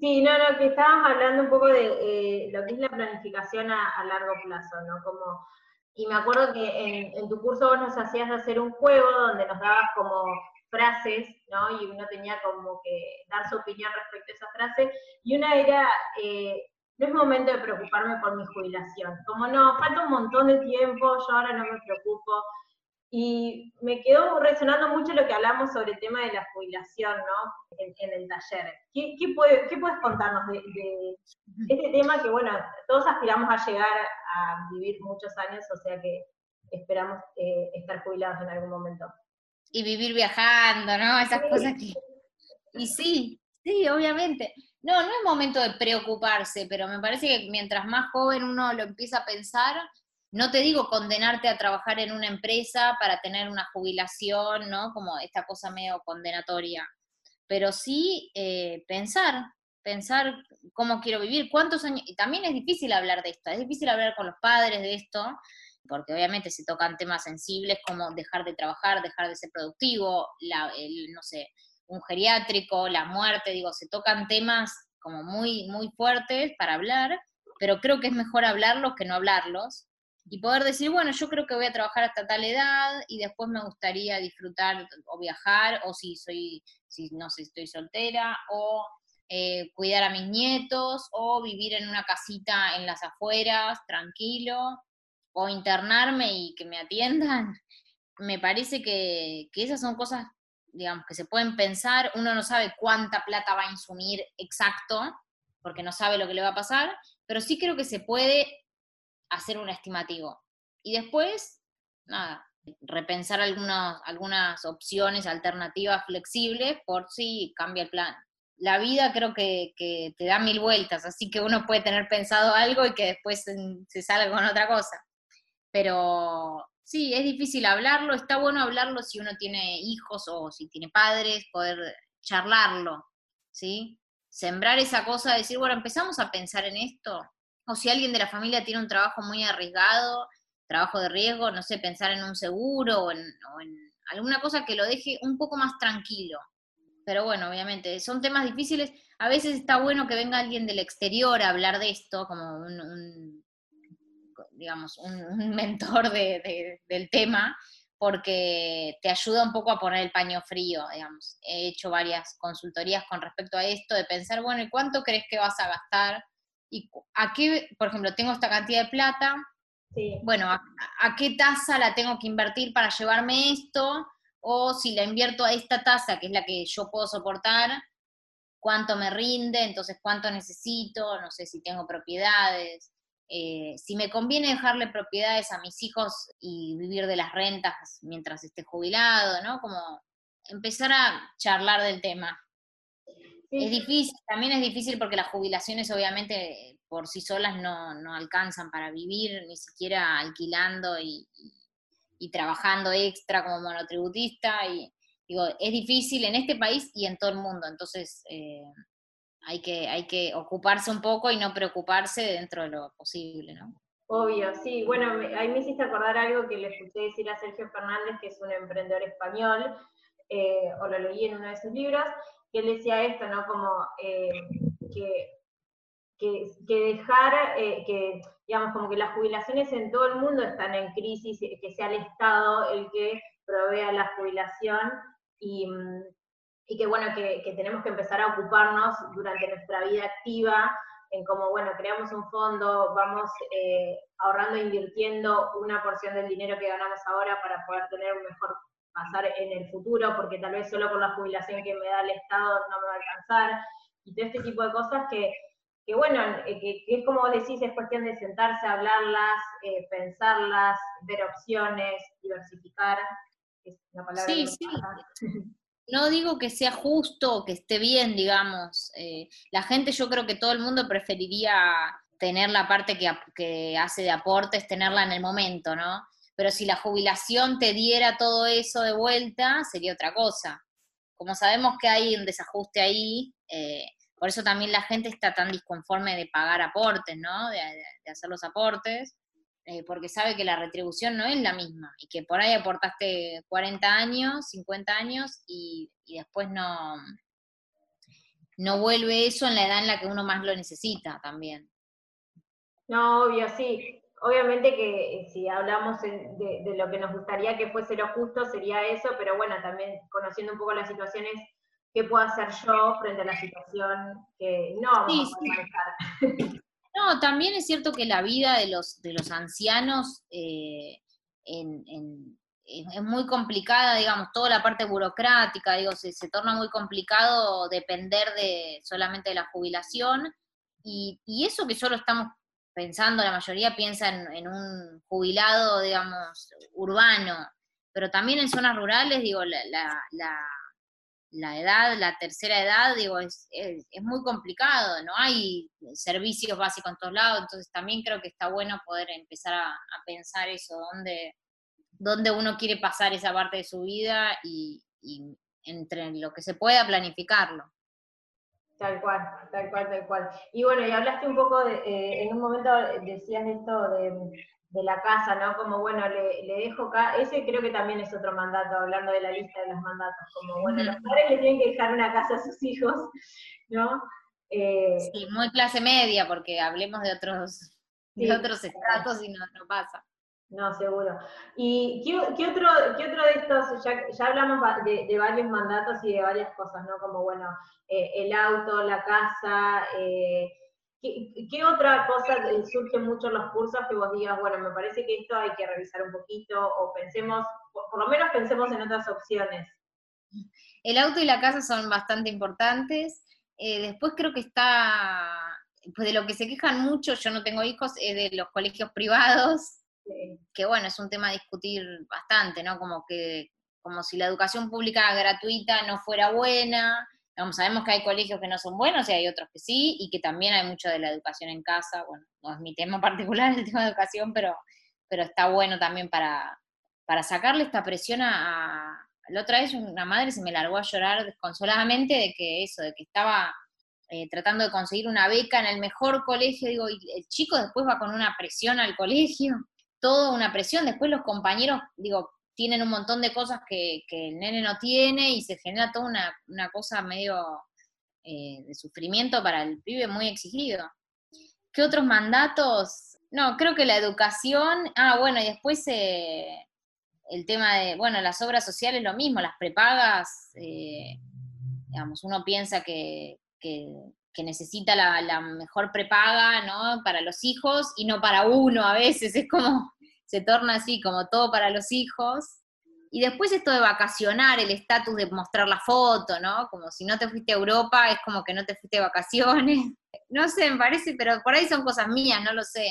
Sí, no, no, que estábamos hablando un poco de eh, lo que es la planificación a, largo plazo, ¿no? Como, y me acuerdo que en, tu curso vos nos hacías hacer un juego donde nos dabas como frases, ¿no? Y uno tenía como que dar su opinión respecto a esa frase, y una era, eh, no es momento de preocuparme por mi jubilación, como no, falta un montón de tiempo, yo ahora no me preocupo, y me quedó resonando mucho lo que hablamos sobre el tema de la jubilación, ¿no? En, el taller. ¿Qué, puedes contarnos de, este tema que, bueno, todos aspiramos a llegar a vivir muchos años, o sea que esperamos eh, estar jubilados en algún momento? Y vivir viajando, ¿no? Esas cosas que... Y sí, sí, obviamente. No, no es momento de preocuparse, pero me parece que mientras más joven uno lo empieza a pensar, no te digo condenarte a trabajar en una empresa para tener una jubilación, ¿no? Como esta cosa medio condenatoria, pero sí eh, pensar, pensar cómo quiero vivir, cuántos años, y también es difícil hablar de esto, es difícil hablar con los padres de esto, porque obviamente se tocan temas sensibles como dejar de trabajar, dejar de ser productivo, la, no sé, un geriátrico, la muerte, digo, se tocan temas como muy, muy fuertes para hablar, pero creo que es mejor hablarlos que no hablarlos, y poder decir, bueno, yo creo que voy a trabajar hasta tal edad y después me gustaría disfrutar o viajar, o si soy, si no sé, estoy soltera, o eh, cuidar a mis nietos, o vivir en una casita en las afueras, tranquilo, o internarme y que me atiendan. Me parece que, que esas son cosas, digamos, que se pueden pensar. Uno no sabe cuánta plata va a insumir exacto, porque no sabe lo que le va a pasar, pero sí creo que se puede hacer un estimativo. Y después, nada, repensar algunas, algunas opciones alternativas flexibles por si cambia el plan. La vida creo que, te da mil vueltas, así que uno puede tener pensado algo y que después se salga con otra cosa. Pero sí, es difícil hablarlo, está bueno hablarlo si uno tiene hijos o si tiene padres, poder charlarlo, ¿sí? Sembrar esa cosa, decir, bueno, empezamos a pensar en esto, o si alguien de la familia tiene un trabajo muy arriesgado, trabajo de riesgo, no sé, pensar en un seguro o en, alguna cosa que lo deje un poco más tranquilo. Pero bueno, obviamente, son temas difíciles. A veces está bueno que venga alguien del exterior a hablar de esto, como un, digamos, un, mentor del tema, porque te ayuda un poco a poner el paño frío, digamos. He hecho varias consultorías con respecto a esto, de pensar, bueno, ¿y cuánto crees que vas a gastar? Y a qué, por ejemplo, tengo esta cantidad de plata, bueno, ¿a, qué tasa la tengo que invertir para llevarme esto? O si la invierto a esta tasa, que es la que yo puedo soportar, ¿cuánto me rinde? Entonces, ¿cuánto necesito? No sé si tengo propiedades. Eh, si me conviene dejarle propiedades a mis hijos y vivir de las rentas mientras esté jubilado, ¿no? Como empezar a charlar del tema. Es difícil, también es difícil porque las jubilaciones obviamente por sí solas no, alcanzan para vivir, ni siquiera alquilando y, trabajando extra como monotributista. Y digo, es difícil en este país y en todo el mundo. Entonces, eh, hay que, hay que ocuparse un poco y no preocuparse dentro de lo posible, ¿no? Obvio, sí. Bueno, ahí me hiciste acordar algo que le escuché decir a Sergio Fernández, que es un emprendedor español, eh, o lo leí en uno de sus libros, que él decía esto, ¿no? Como eh, que, que, dejar, eh, que, digamos, como que las jubilaciones en todo el mundo están en crisis, que sea el Estado el que provea la jubilación y, mm, y que bueno, que, tenemos que empezar a ocuparnos durante nuestra vida activa en cómo, bueno, creamos un fondo, vamos eh, ahorrando e invirtiendo una porción del dinero que ganamos ahora para poder tener un mejor pasar en el futuro, porque tal vez solo con la jubilación que me da el Estado no me va a alcanzar, y todo este tipo de cosas que, que bueno, eh, que, es como vos decís, es cuestión de sentarse, hablarlas, eh, pensarlas, ver opciones, diversificar, es una palabra sí, sí. no digo que sea justo que esté bien, digamos. Eh, la gente, yo creo que todo el mundo preferiría tener la parte que, que, hace de aportes, tenerla en el momento, ¿no? Pero si la jubilación te diera todo eso de vuelta, sería otra cosa. Como sabemos que hay un desajuste ahí, eh, por eso también la gente está tan disconforme de pagar aportes, ¿no? de hacer los aportes, eh, porque sabe que la retribución no es la misma y que por ahí aportaste 40 años, 50 años y, después no, no vuelve eso en la edad en la que uno más lo necesita también. No, obvio, sí. Obviamente que eh, si hablamos de, lo que nos gustaría que fuese lo justo, sería eso, pero bueno, también conociendo un poco las situaciones, ¿qué puedo hacer yo frente a la situación que no vamos a manejar? No, también es cierto que la vida de los, de los ancianos eh, es muy complicada, digamos, toda la parte burocrática, digo, se, torna muy complicado depender de solamente de la jubilación. Y, eso que solo estamos pensando, la mayoría piensa en, un jubilado, digamos, urbano, pero también en zonas rurales, digo, la edad, la tercera edad, digo, es, es, muy complicado, no hay servicios básicos en todos lados, entonces también creo que está bueno poder empezar a, pensar eso, dónde, dónde, uno quiere pasar esa parte de su vida y, entre lo que se pueda planificarlo. Tal cual, tal cual, tal cual. Y bueno, y hablaste un poco, de, eh, en un momento decías esto de de la casa, ¿no? Como, bueno, le, le dejo acá, ese creo que también es otro mandato, hablando de la lista de los mandatos, como, bueno, los padres le tienen que dejar una casa a sus hijos, ¿no? Eh, sí, muy clase media, porque hablemos de otros, de otros estratos y no, no pasa. No, seguro. ¿Y qué, otro, qué otro de estos, ya, ya hablamos de, varios mandatos y de varias cosas, ¿no? Como, bueno, eh, el auto, la casa, eh, ¿Qué, otra cosa surge mucho en los cursos que vos digas, bueno, me parece que esto hay que revisar un poquito o pensemos, por, lo menos pensemos en otras opciones? El auto y la casa son bastante importantes. Eh, después creo que está, pues de lo que se quejan mucho, yo no tengo hijos, es de los colegios privados, que bueno, es un tema a discutir bastante, ¿no? Como que, como si la educación pública gratuita no fuera buena, sabemos que hay colegios que no son buenos y hay otros que sí, y que también hay mucho de la educación en casa. Bueno, no es mi tema particular el tema de educación, pero, pero está bueno también para, para sacarle esta presión a, La otra vez una madre se me largó a llorar desconsoladamente de que eso, de que estaba eh, tratando de conseguir una beca en el mejor colegio, digo, y el chico después va con una presión al colegio, toda una presión, después los compañeros, digo, tienen un montón de cosas que, el nene no tiene y se genera toda una, cosa medio eh, de sufrimiento para el pibe muy exigido. ¿Qué otros mandatos? No, creo que la educación, ah, bueno, y después eh, el tema de, bueno, las obras sociales lo mismo, las prepagas, eh, digamos, uno piensa que, necesita la, la, mejor prepaga, ¿no? Para los hijos y no para uno a veces, es como, se torna así, como todo para los hijos. Y después esto de vacacionar, el estatus de mostrar la foto, ¿no? Como si no te fuiste a Europa, es como que no te fuiste de vacaciones. No sé, me parece, pero por ahí son cosas mías, no lo sé.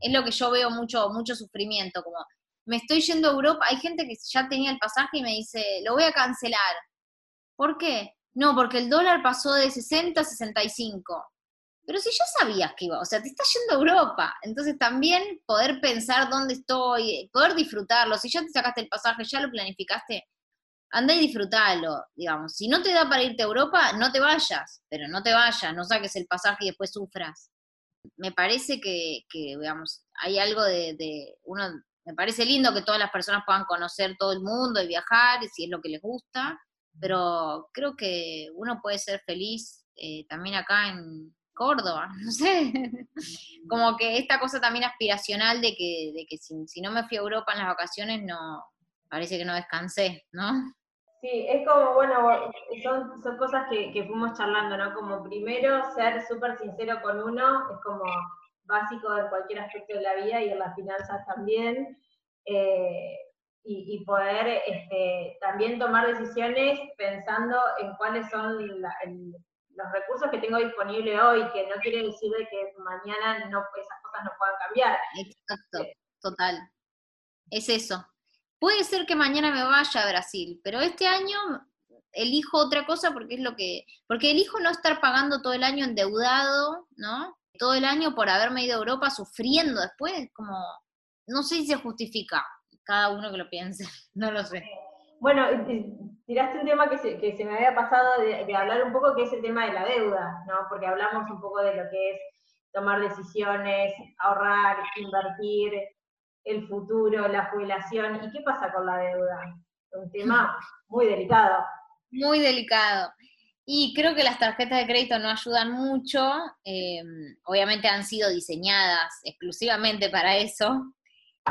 Es lo que yo veo mucho, mucho sufrimiento, como me estoy yendo a Europa, hay gente que ya tenía el pasaje y me dice, lo voy a cancelar. ¿Por qué? No, porque el dólar pasó de 60 a 65. Pero si ya sabías que iba, o sea, te estás yendo a Europa, entonces también poder pensar dónde estoy, poder disfrutarlo, si ya te sacaste el pasaje, ya lo planificaste, anda y disfrutalo, digamos. Si no te da para irte a Europa, no te vayas, pero no te vayas, no saques el pasaje y después sufras. Me parece que, digamos, hay algo de, uno, me parece lindo que todas las personas puedan conocer todo el mundo y viajar, si es lo que les gusta, pero creo que uno puede ser feliz eh, también acá en, Córdoba, no sé. Como que esta cosa también aspiracional de que, de que si, no me fui a Europa en las vacaciones, no, parece que no descansé, ¿no? Sí, es como, bueno, son, cosas que, que fuimos charlando, ¿no? Como primero, ser súper sincero con uno es como básico en cualquier aspecto de la vida y en las finanzas también. Eh, y, poder este, también tomar decisiones pensando en cuáles son la, los recursos que tengo disponible hoy, que no quiere decir de que mañana no, esas cosas no puedan cambiar. Exacto, total. Es eso. Puede ser que mañana me vaya a Brasil, pero este año elijo otra cosa porque es lo que, porque elijo no estar pagando todo el año endeudado, ¿no? Todo el año por haberme ido a Europa sufriendo después, como, no sé si se justifica, cada uno que lo piense, no lo sé. Bueno, tiraste un tema que se, que se me había pasado de, hablar un poco, que es el tema de la deuda, ¿no? Porque hablamos un poco de lo que es tomar decisiones, ahorrar, invertir, el futuro, la jubilación. ¿Y qué pasa con la deuda? Un tema muy delicado. Muy delicado. Y creo que las tarjetas de crédito no ayudan mucho. Eh, obviamente han sido diseñadas exclusivamente para eso,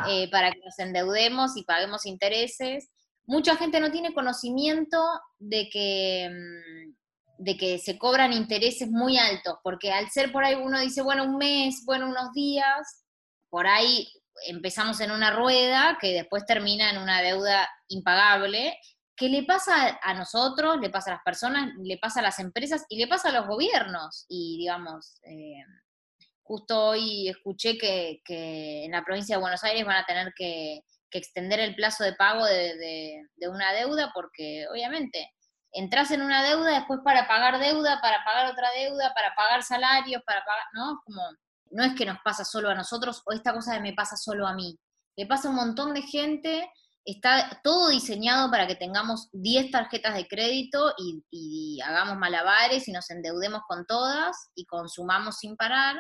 eh, para que nos endeudemos y paguemos intereses mucha gente no tiene conocimiento de que, mm, de que se cobran intereses muy altos, porque al ser por ahí uno dice, bueno, un mes, bueno, unos días, por ahí empezamos en una rueda que después termina en una deuda impagable, que le pasa a nosotros, le pasa a las personas, le pasa a las empresas y le pasa a los gobiernos. Y digamos, eh, justo hoy escuché que, que en la provincia de Buenos Aires van a tener que extender el plazo de pago de, una deuda, porque obviamente entras en una deuda después para pagar deuda, para pagar otra deuda, para pagar salarios, para pagar, ¿no? Como, no es que nos pasa solo a nosotros o esta cosa de me pasa solo a mí. Le pasa a un montón de gente, está todo diseñado para que tengamos 10 tarjetas de crédito y hagamos malabares y nos endeudemos con todas y consumamos sin parar.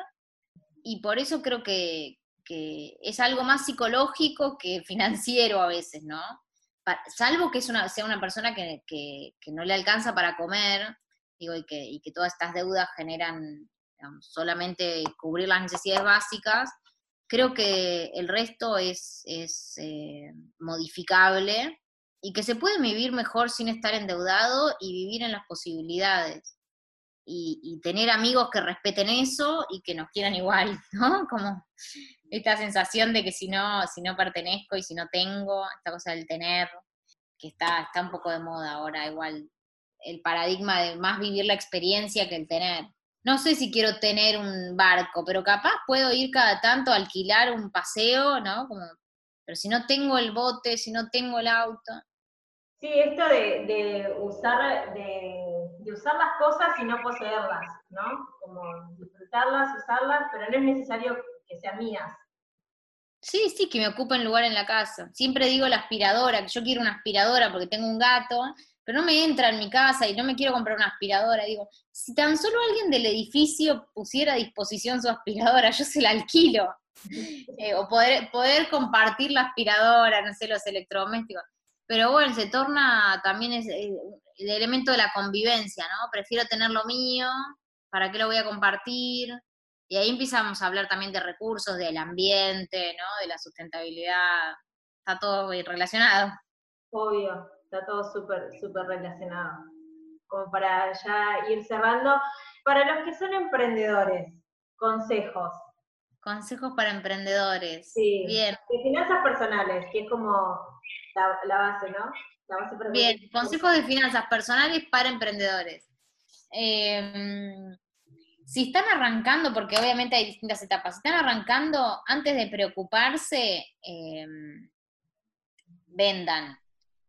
Y por eso creo que, que es algo más psicológico que financiero a veces, ¿no? salvo que sea una persona que, no le alcanza para comer, digo, y que, todas estas deudas generan solamente cubrir las necesidades básicas, creo que el resto es, eh, modificable y que se puede vivir mejor sin estar endeudado y vivir en las posibilidades. Y, y, tener amigos que respeten eso y que nos quieran igual, ¿no? Como esta sensación de que si no, si no pertenezco y si no tengo, esta cosa del tener, que está, está un poco de moda ahora, igual el paradigma de más vivir la experiencia que el tener. No sé si quiero tener un barco, pero capaz puedo ir cada tanto a alquilar un paseo, ¿no? Pero si no tengo el bote, si no tengo el auto. Sí, esto de, de usar, de, de, usar las cosas y no poseerlas, ¿no? Como disfrutarlas, usarlas, pero no es necesario que sean mías. Sí, sí, que me ocupen lugar en la casa. Siempre digo la aspiradora, que yo quiero una aspiradora porque tengo un gato, pero no me entra en mi casa y no me quiero comprar una aspiradora. Digo, si tan solo alguien del edificio pusiera a disposición su aspiradora, yo se la alquilo. Eh, o poder, poder compartir la aspiradora, no sé, los electrodomésticos. Pero bueno, se torna también es, eh, el elemento de la convivencia, ¿no? Prefiero tener lo mío, ¿para qué lo voy a compartir? Y ahí empezamos a hablar también de recursos, del ambiente, ¿no? De la sustentabilidad. Está todo relacionado. Obvio, está todo súper, súper relacionado. Como para ya ir cerrando. Para los que son emprendedores, consejos. Consejos para emprendedores. Sí. Bien. De finanzas personales, que es como la, base, ¿no? La base Bien, consejos de finanzas personales para emprendedores. Em, si están arrancando, porque obviamente hay distintas etapas, si están arrancando, antes de preocuparse, em, vendan.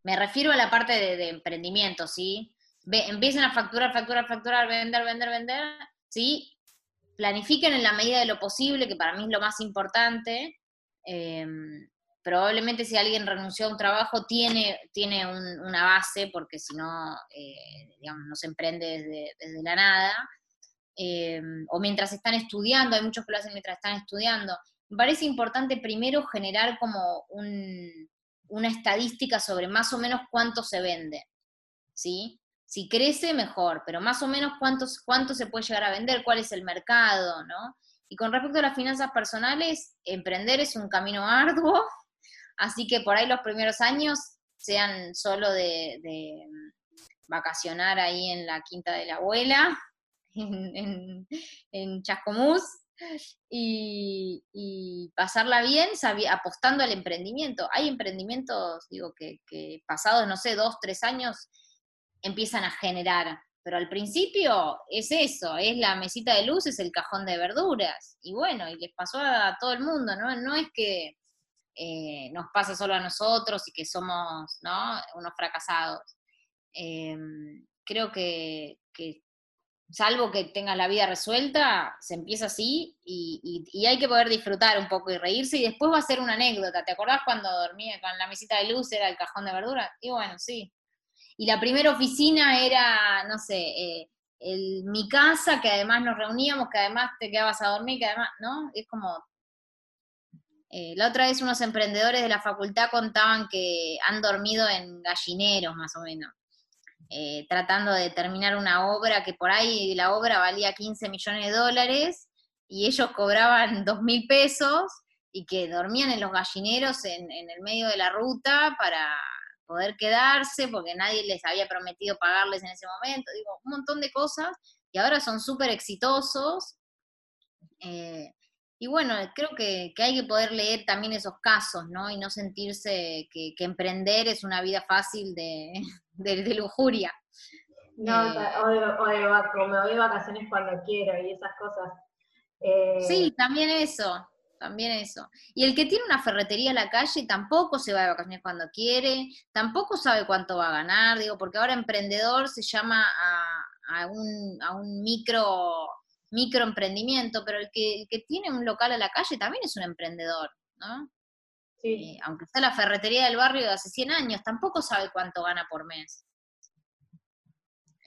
Me refiero a la parte de, emprendimiento, ¿sí? empiecen a facturar, facturar, facturar, vender, vender, vender, ¿sí? Planifiquen en la medida de lo posible, que para mí es lo más importante. Em, probablemente si alguien renunció a un trabajo tiene, tiene una base, porque si no, eh, digamos, no se emprende desde, desde la nada. Em, o mientras están estudiando, hay muchos que lo hacen mientras están estudiando. Me parece importante primero generar como una estadística sobre más o menos cuánto se vende, ¿sí? Si crece, mejor, pero más o menos cuánto, cuánto se puede llegar a vender, cuál es el mercado, ¿no? Y con respecto a las finanzas personales, emprender es un camino arduo, así que por ahí los primeros años sean solo de, de vacacionar ahí en la quinta de la abuela, en, en, Chascomús y, pasarla bien apostando al emprendimiento. Hay emprendimientos, digo, que, pasados, no sé, dos, tres años empiezan a generar, pero al principio es eso, es la mesita de luz, es el cajón de verduras. Y bueno, y les pasó a todo el mundo, ¿no? No es que eh, nos pasa solo a nosotros y que somos, ¿no? Unos fracasados. Em, creo que, que salvo que tengas la vida resuelta, se empieza así y, hay que poder disfrutar un poco y reírse y después va a ser una anécdota. ¿Te acordás cuando dormía con la mesita de luz, era el cajón de verdura? Y bueno, sí. Y la primera oficina era, no sé, eh, mi casa, que además nos reuníamos, que además te quedabas a dormir, que además, ¿no? Es como... Eh, la otra vez unos emprendedores de la facultad contaban que han dormido en gallineros, más o menos. Eh, tratando de terminar una obra que por ahí la obra valía 15 millones de dólares y ellos cobraban 2 mil pesos y que dormían en los gallineros en, el medio de la ruta para poder quedarse porque nadie les había prometido pagarles en ese momento, digo, un montón de cosas y ahora son súper exitosos. Eh, y bueno, creo que, hay que poder leer también esos casos, ¿no? Y no sentirse que, emprender es una vida fácil de, lujuria. No, eh, o, de, o me voy de vacaciones cuando quiero y esas cosas. Eh, sí, también eso, también eso. Y el que tiene una ferretería en la calle tampoco se va de vacaciones cuando quiere, tampoco sabe cuánto va a ganar, digo, porque ahora emprendedor se llama a, un, a un micro microemprendimiento, pero el que, el que tiene un local a la calle también es un emprendedor, ¿no? Sí. Eh, aunque sea la ferretería del barrio de hace 100 años, tampoco sabe cuánto gana por mes.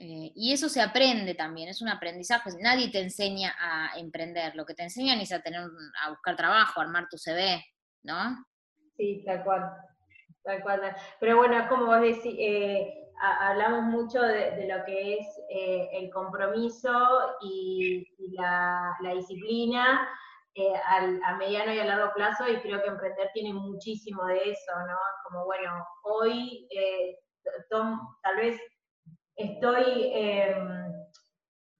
Eh, y eso se aprende también, es un aprendizaje. Nadie te enseña a emprender, lo que te enseñan es a tener, a buscar trabajo, a armar tu CV, ¿no? Sí, tal cual, tal cual. Pero bueno, como vos decís, eh, hablamos mucho de, lo que es eh, el compromiso y, la, disciplina eh, a mediano y a largo plazo y creo que emprender tiene muchísimo de eso, ¿no? Como bueno, hoy eh, tal vez estoy em,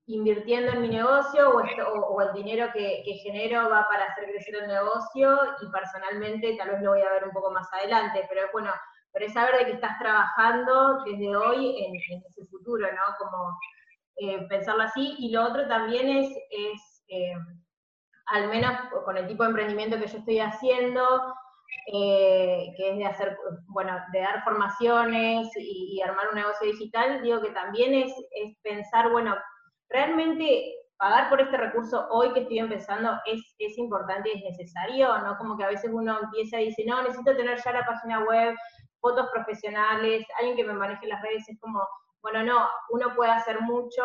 invirtiendo en mi negocio o, el dinero que, genero va para hacer crecer el negocio y personalmente tal vez lo voy a ver un poco más adelante, pero bueno, pero es saber de que estás trabajando desde hoy en, ese futuro, ¿no? Como eh, pensarlo así. Y lo otro también es, es eh, al menos con el tipo de emprendimiento que yo estoy haciendo, eh, que es de hacer, bueno, de dar formaciones y, armar un negocio digital, digo que también es, es pensar, bueno, realmente pagar por este recurso hoy que estoy empezando es, es importante y es necesario, ¿no? Como que a veces uno empieza y dice, no, necesito tener ya la página web, fotos profesionales, alguien que me maneje las redes, es como, bueno, no, uno puede hacer mucho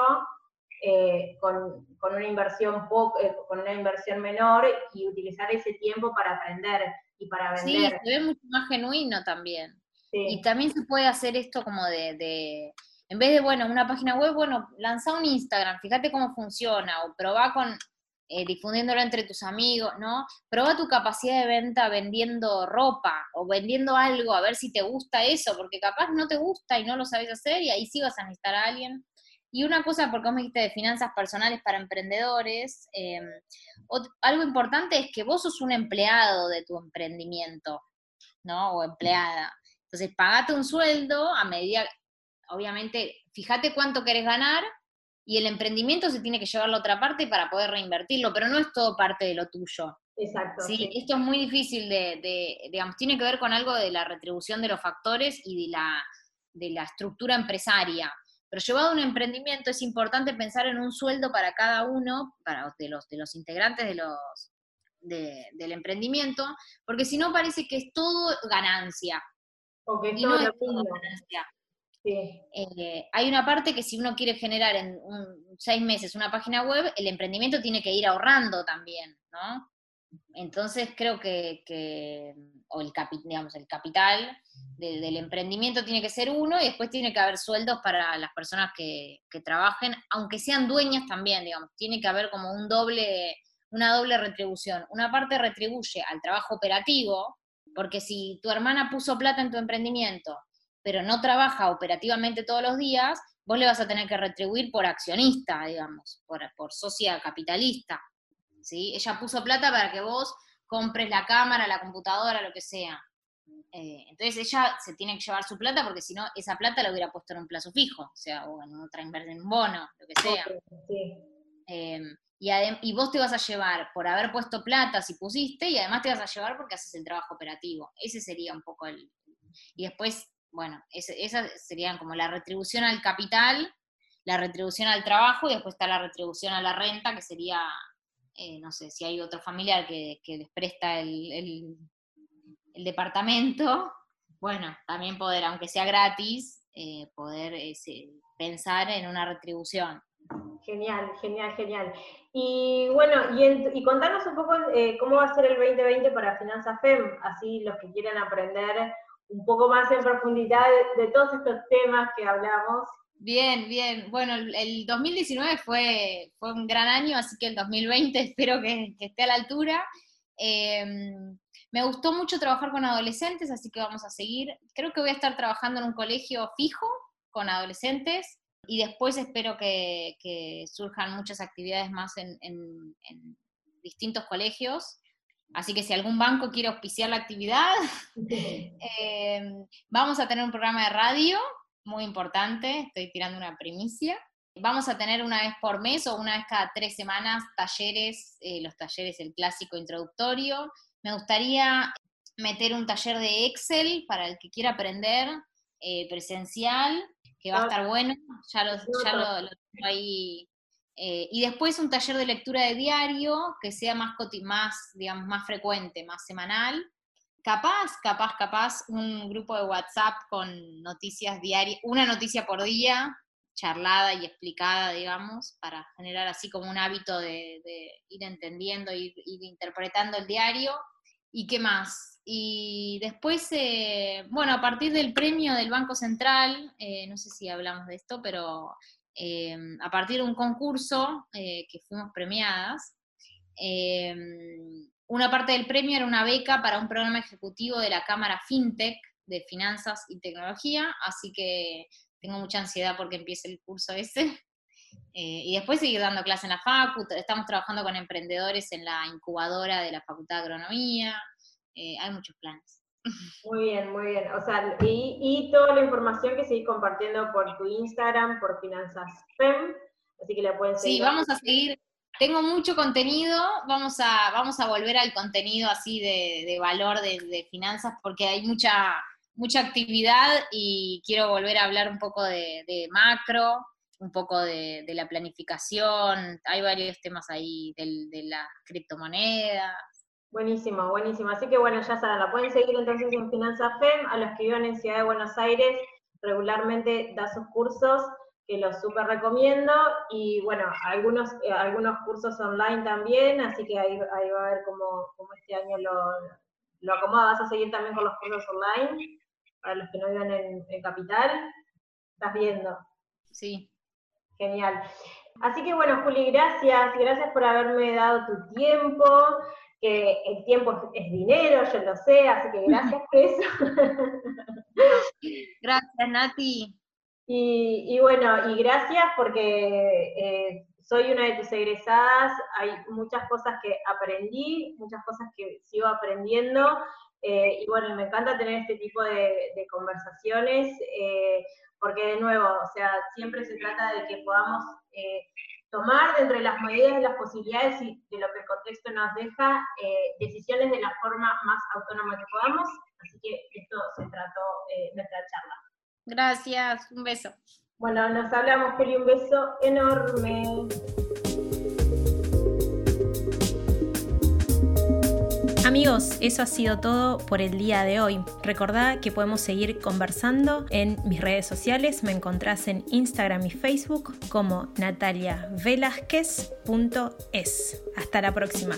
eh, con, una inversión poco, eh, con una inversión menor y utilizar ese tiempo para aprender y para vender. Sí, se ve mucho más genuino también. Y también se puede hacer esto como de, en vez de, bueno, una página web, bueno, lanza un Instagram, fíjate cómo funciona, o probá con, eh, difundiéndolo entre tus amigos, ¿no? Proba tu capacidad de venta vendiendo ropa o vendiendo algo, a ver si te gusta eso, porque capaz no te gusta y no lo sabes hacer y ahí sí vas a necesitar a alguien. Y una cosa, porque vos me dijiste de finanzas personales para emprendedores, em, algo importante es que vos sos un empleado de tu emprendimiento, ¿no? O empleada. Entonces, pagate un sueldo a medida, obviamente, fíjate cuánto querés ganar y el emprendimiento se tiene que llevar a la otra parte para poder reinvertirlo, pero no es todo parte de lo tuyo. Exacto. ¿sí? Esto es muy difícil de, digamos, tiene que ver con algo de la retribución de los factores y de la, de la estructura empresaria. Pero llevado a un emprendimiento es importante pensar en un sueldo para cada uno, para de los, de los integrantes de los, del emprendimiento, porque si no parece que es todo ganancia. y no es todo ganancia. Eh, hay una parte que si uno quiere generar en seis meses una página web, el emprendimiento tiene que ir ahorrando también, ¿no? Entonces creo que, o el, digamos, el capital del emprendimiento tiene que ser uno y después tiene que haber sueldos para las personas que, que, trabajen, aunque sean dueñas también, digamos, tiene que haber como un doble, una doble retribución. Una parte retribuye al trabajo operativo, porque si tu hermana puso plata en tu emprendimiento pero no trabaja operativamente todos los días, vos le vas a tener que retribuir por accionista, digamos, por, por socia capitalista. ¿Sí? Ella puso plata para que vos compres la cámara, la computadora, lo que sea. Eh, entonces ella se tiene que llevar su plata porque si no, esa plata la hubiera puesto en un plazo fijo, o sea, o en otra inversión, en un bono, lo que sea. Em, y, y, vos te vas a llevar por haber puesto plata si pusiste, y además te vas a llevar porque haces el trabajo operativo. Ese sería un poco el... Y después bueno, esa serían como la retribución al capital, la retribución al trabajo y después está la retribución a la renta, que sería, eh, no sé, si hay otro familiar que, les presta el, departamento, bueno, también poder, aunque sea gratis, eh, poder pensar en una retribución. Genial, genial, genial. Y bueno, y, y contanos un poco eh, cómo va a ser el 2020 para Finanzas FEM, así los que quieran aprender un poco más en profundidad de, todos estos temas que hablamos. Bien, bien. Bueno, el, 2019 fue, fue un gran año, así que el 2020 espero que, esté a la altura. Em, me gustó mucho trabajar con adolescentes, así que vamos a seguir. Creo que voy a estar trabajando en un colegio fijo con adolescentes y después espero que, surjan muchas actividades más en, en distintos colegios. Así que si algún banco quiere auspiciar la actividad, eh, vamos a tener un programa de radio muy importante, estoy tirando una primicia. Vamos a tener una vez por mes o una vez cada tres semanas talleres, eh, los talleres, el clásico introductorio. Me gustaría meter un taller de Excel para el que quiera aprender eh, presencial, que va a ah. estar bueno, ya lo, ya lo tengo ahí eh, y después un taller de lectura de diario que sea más, más, digamos, más frecuente, más semanal. Capaz, capaz, capaz, un grupo de WhatsApp con noticias diarias, una noticia por día, charlada y explicada, digamos, para generar así como un hábito de, ir entendiendo, ir, interpretando el diario. ¿Y qué más? Y después, eh, bueno, a partir del premio del Banco Central, eh, no sé si hablamos de esto, pero Em, a partir de un concurso eh, que fuimos premiadas. Em, una parte del premio era una beca para un programa ejecutivo de la Cámara FinTech de Finanzas y Tecnología, así que tengo mucha ansiedad porque empiece el curso ese. Eh, y después seguir dando clases en la facu, estamos trabajando con emprendedores en la incubadora de la Facultad de Agronomía, eh, hay muchos planes. Muy bien, muy bien. O sea, y, y toda la información que seguís compartiendo por tu Instagram, por Finanzas FEM, así que la pueden seguir. Sí, vamos a seguir. Tengo mucho contenido, vamos a, vamos a volver al contenido así de, de valor de, finanzas porque hay mucha, mucha actividad y quiero volver a hablar un poco de, macro, un poco de, la planificación, hay varios temas ahí de las criptomonedas, Buenísimo, buenísimo. Así que bueno, ya saben, la pueden seguir entonces en Finanza FEM. A los que viven en Ciudad de Buenos Aires, regularmente da sus cursos, que los súper recomiendo. Y bueno, algunos, eh, algunos cursos online también, así que ahí, ahí va a ver cómo, cómo este año lo, lo acomoda. Vas a seguir también con los cursos online, para los que no viven en, en Capital. ¿Estás viendo? Sí. Genial. Así que bueno, Juli, gracias, gracias por haberme dado tu tiempo, que el tiempo es dinero, yo lo sé, así que gracias por eso. Gracias, Nati. Y, bueno, y gracias porque eh, soy una de tus egresadas, hay muchas cosas que aprendí, muchas cosas que sigo aprendiendo, eh, y bueno, me encanta tener este tipo de, conversaciones, eh, porque de nuevo, o sea, siempre se trata de que podamos tomar dentro de las medidas de las posibilidades y de lo que el contexto nos deja, decisiones de la forma más autónoma que podamos, así que esto se trató nuestra charla. Gracias, un beso. Bueno, nos hablamos, Feli, un beso enorme. Amigos, eso ha sido todo por el día de hoy. Recordá que podemos seguir conversando en mis redes sociales. Me encontrás en Instagram y Facebook como nataliavelázquez.es. Hasta la próxima.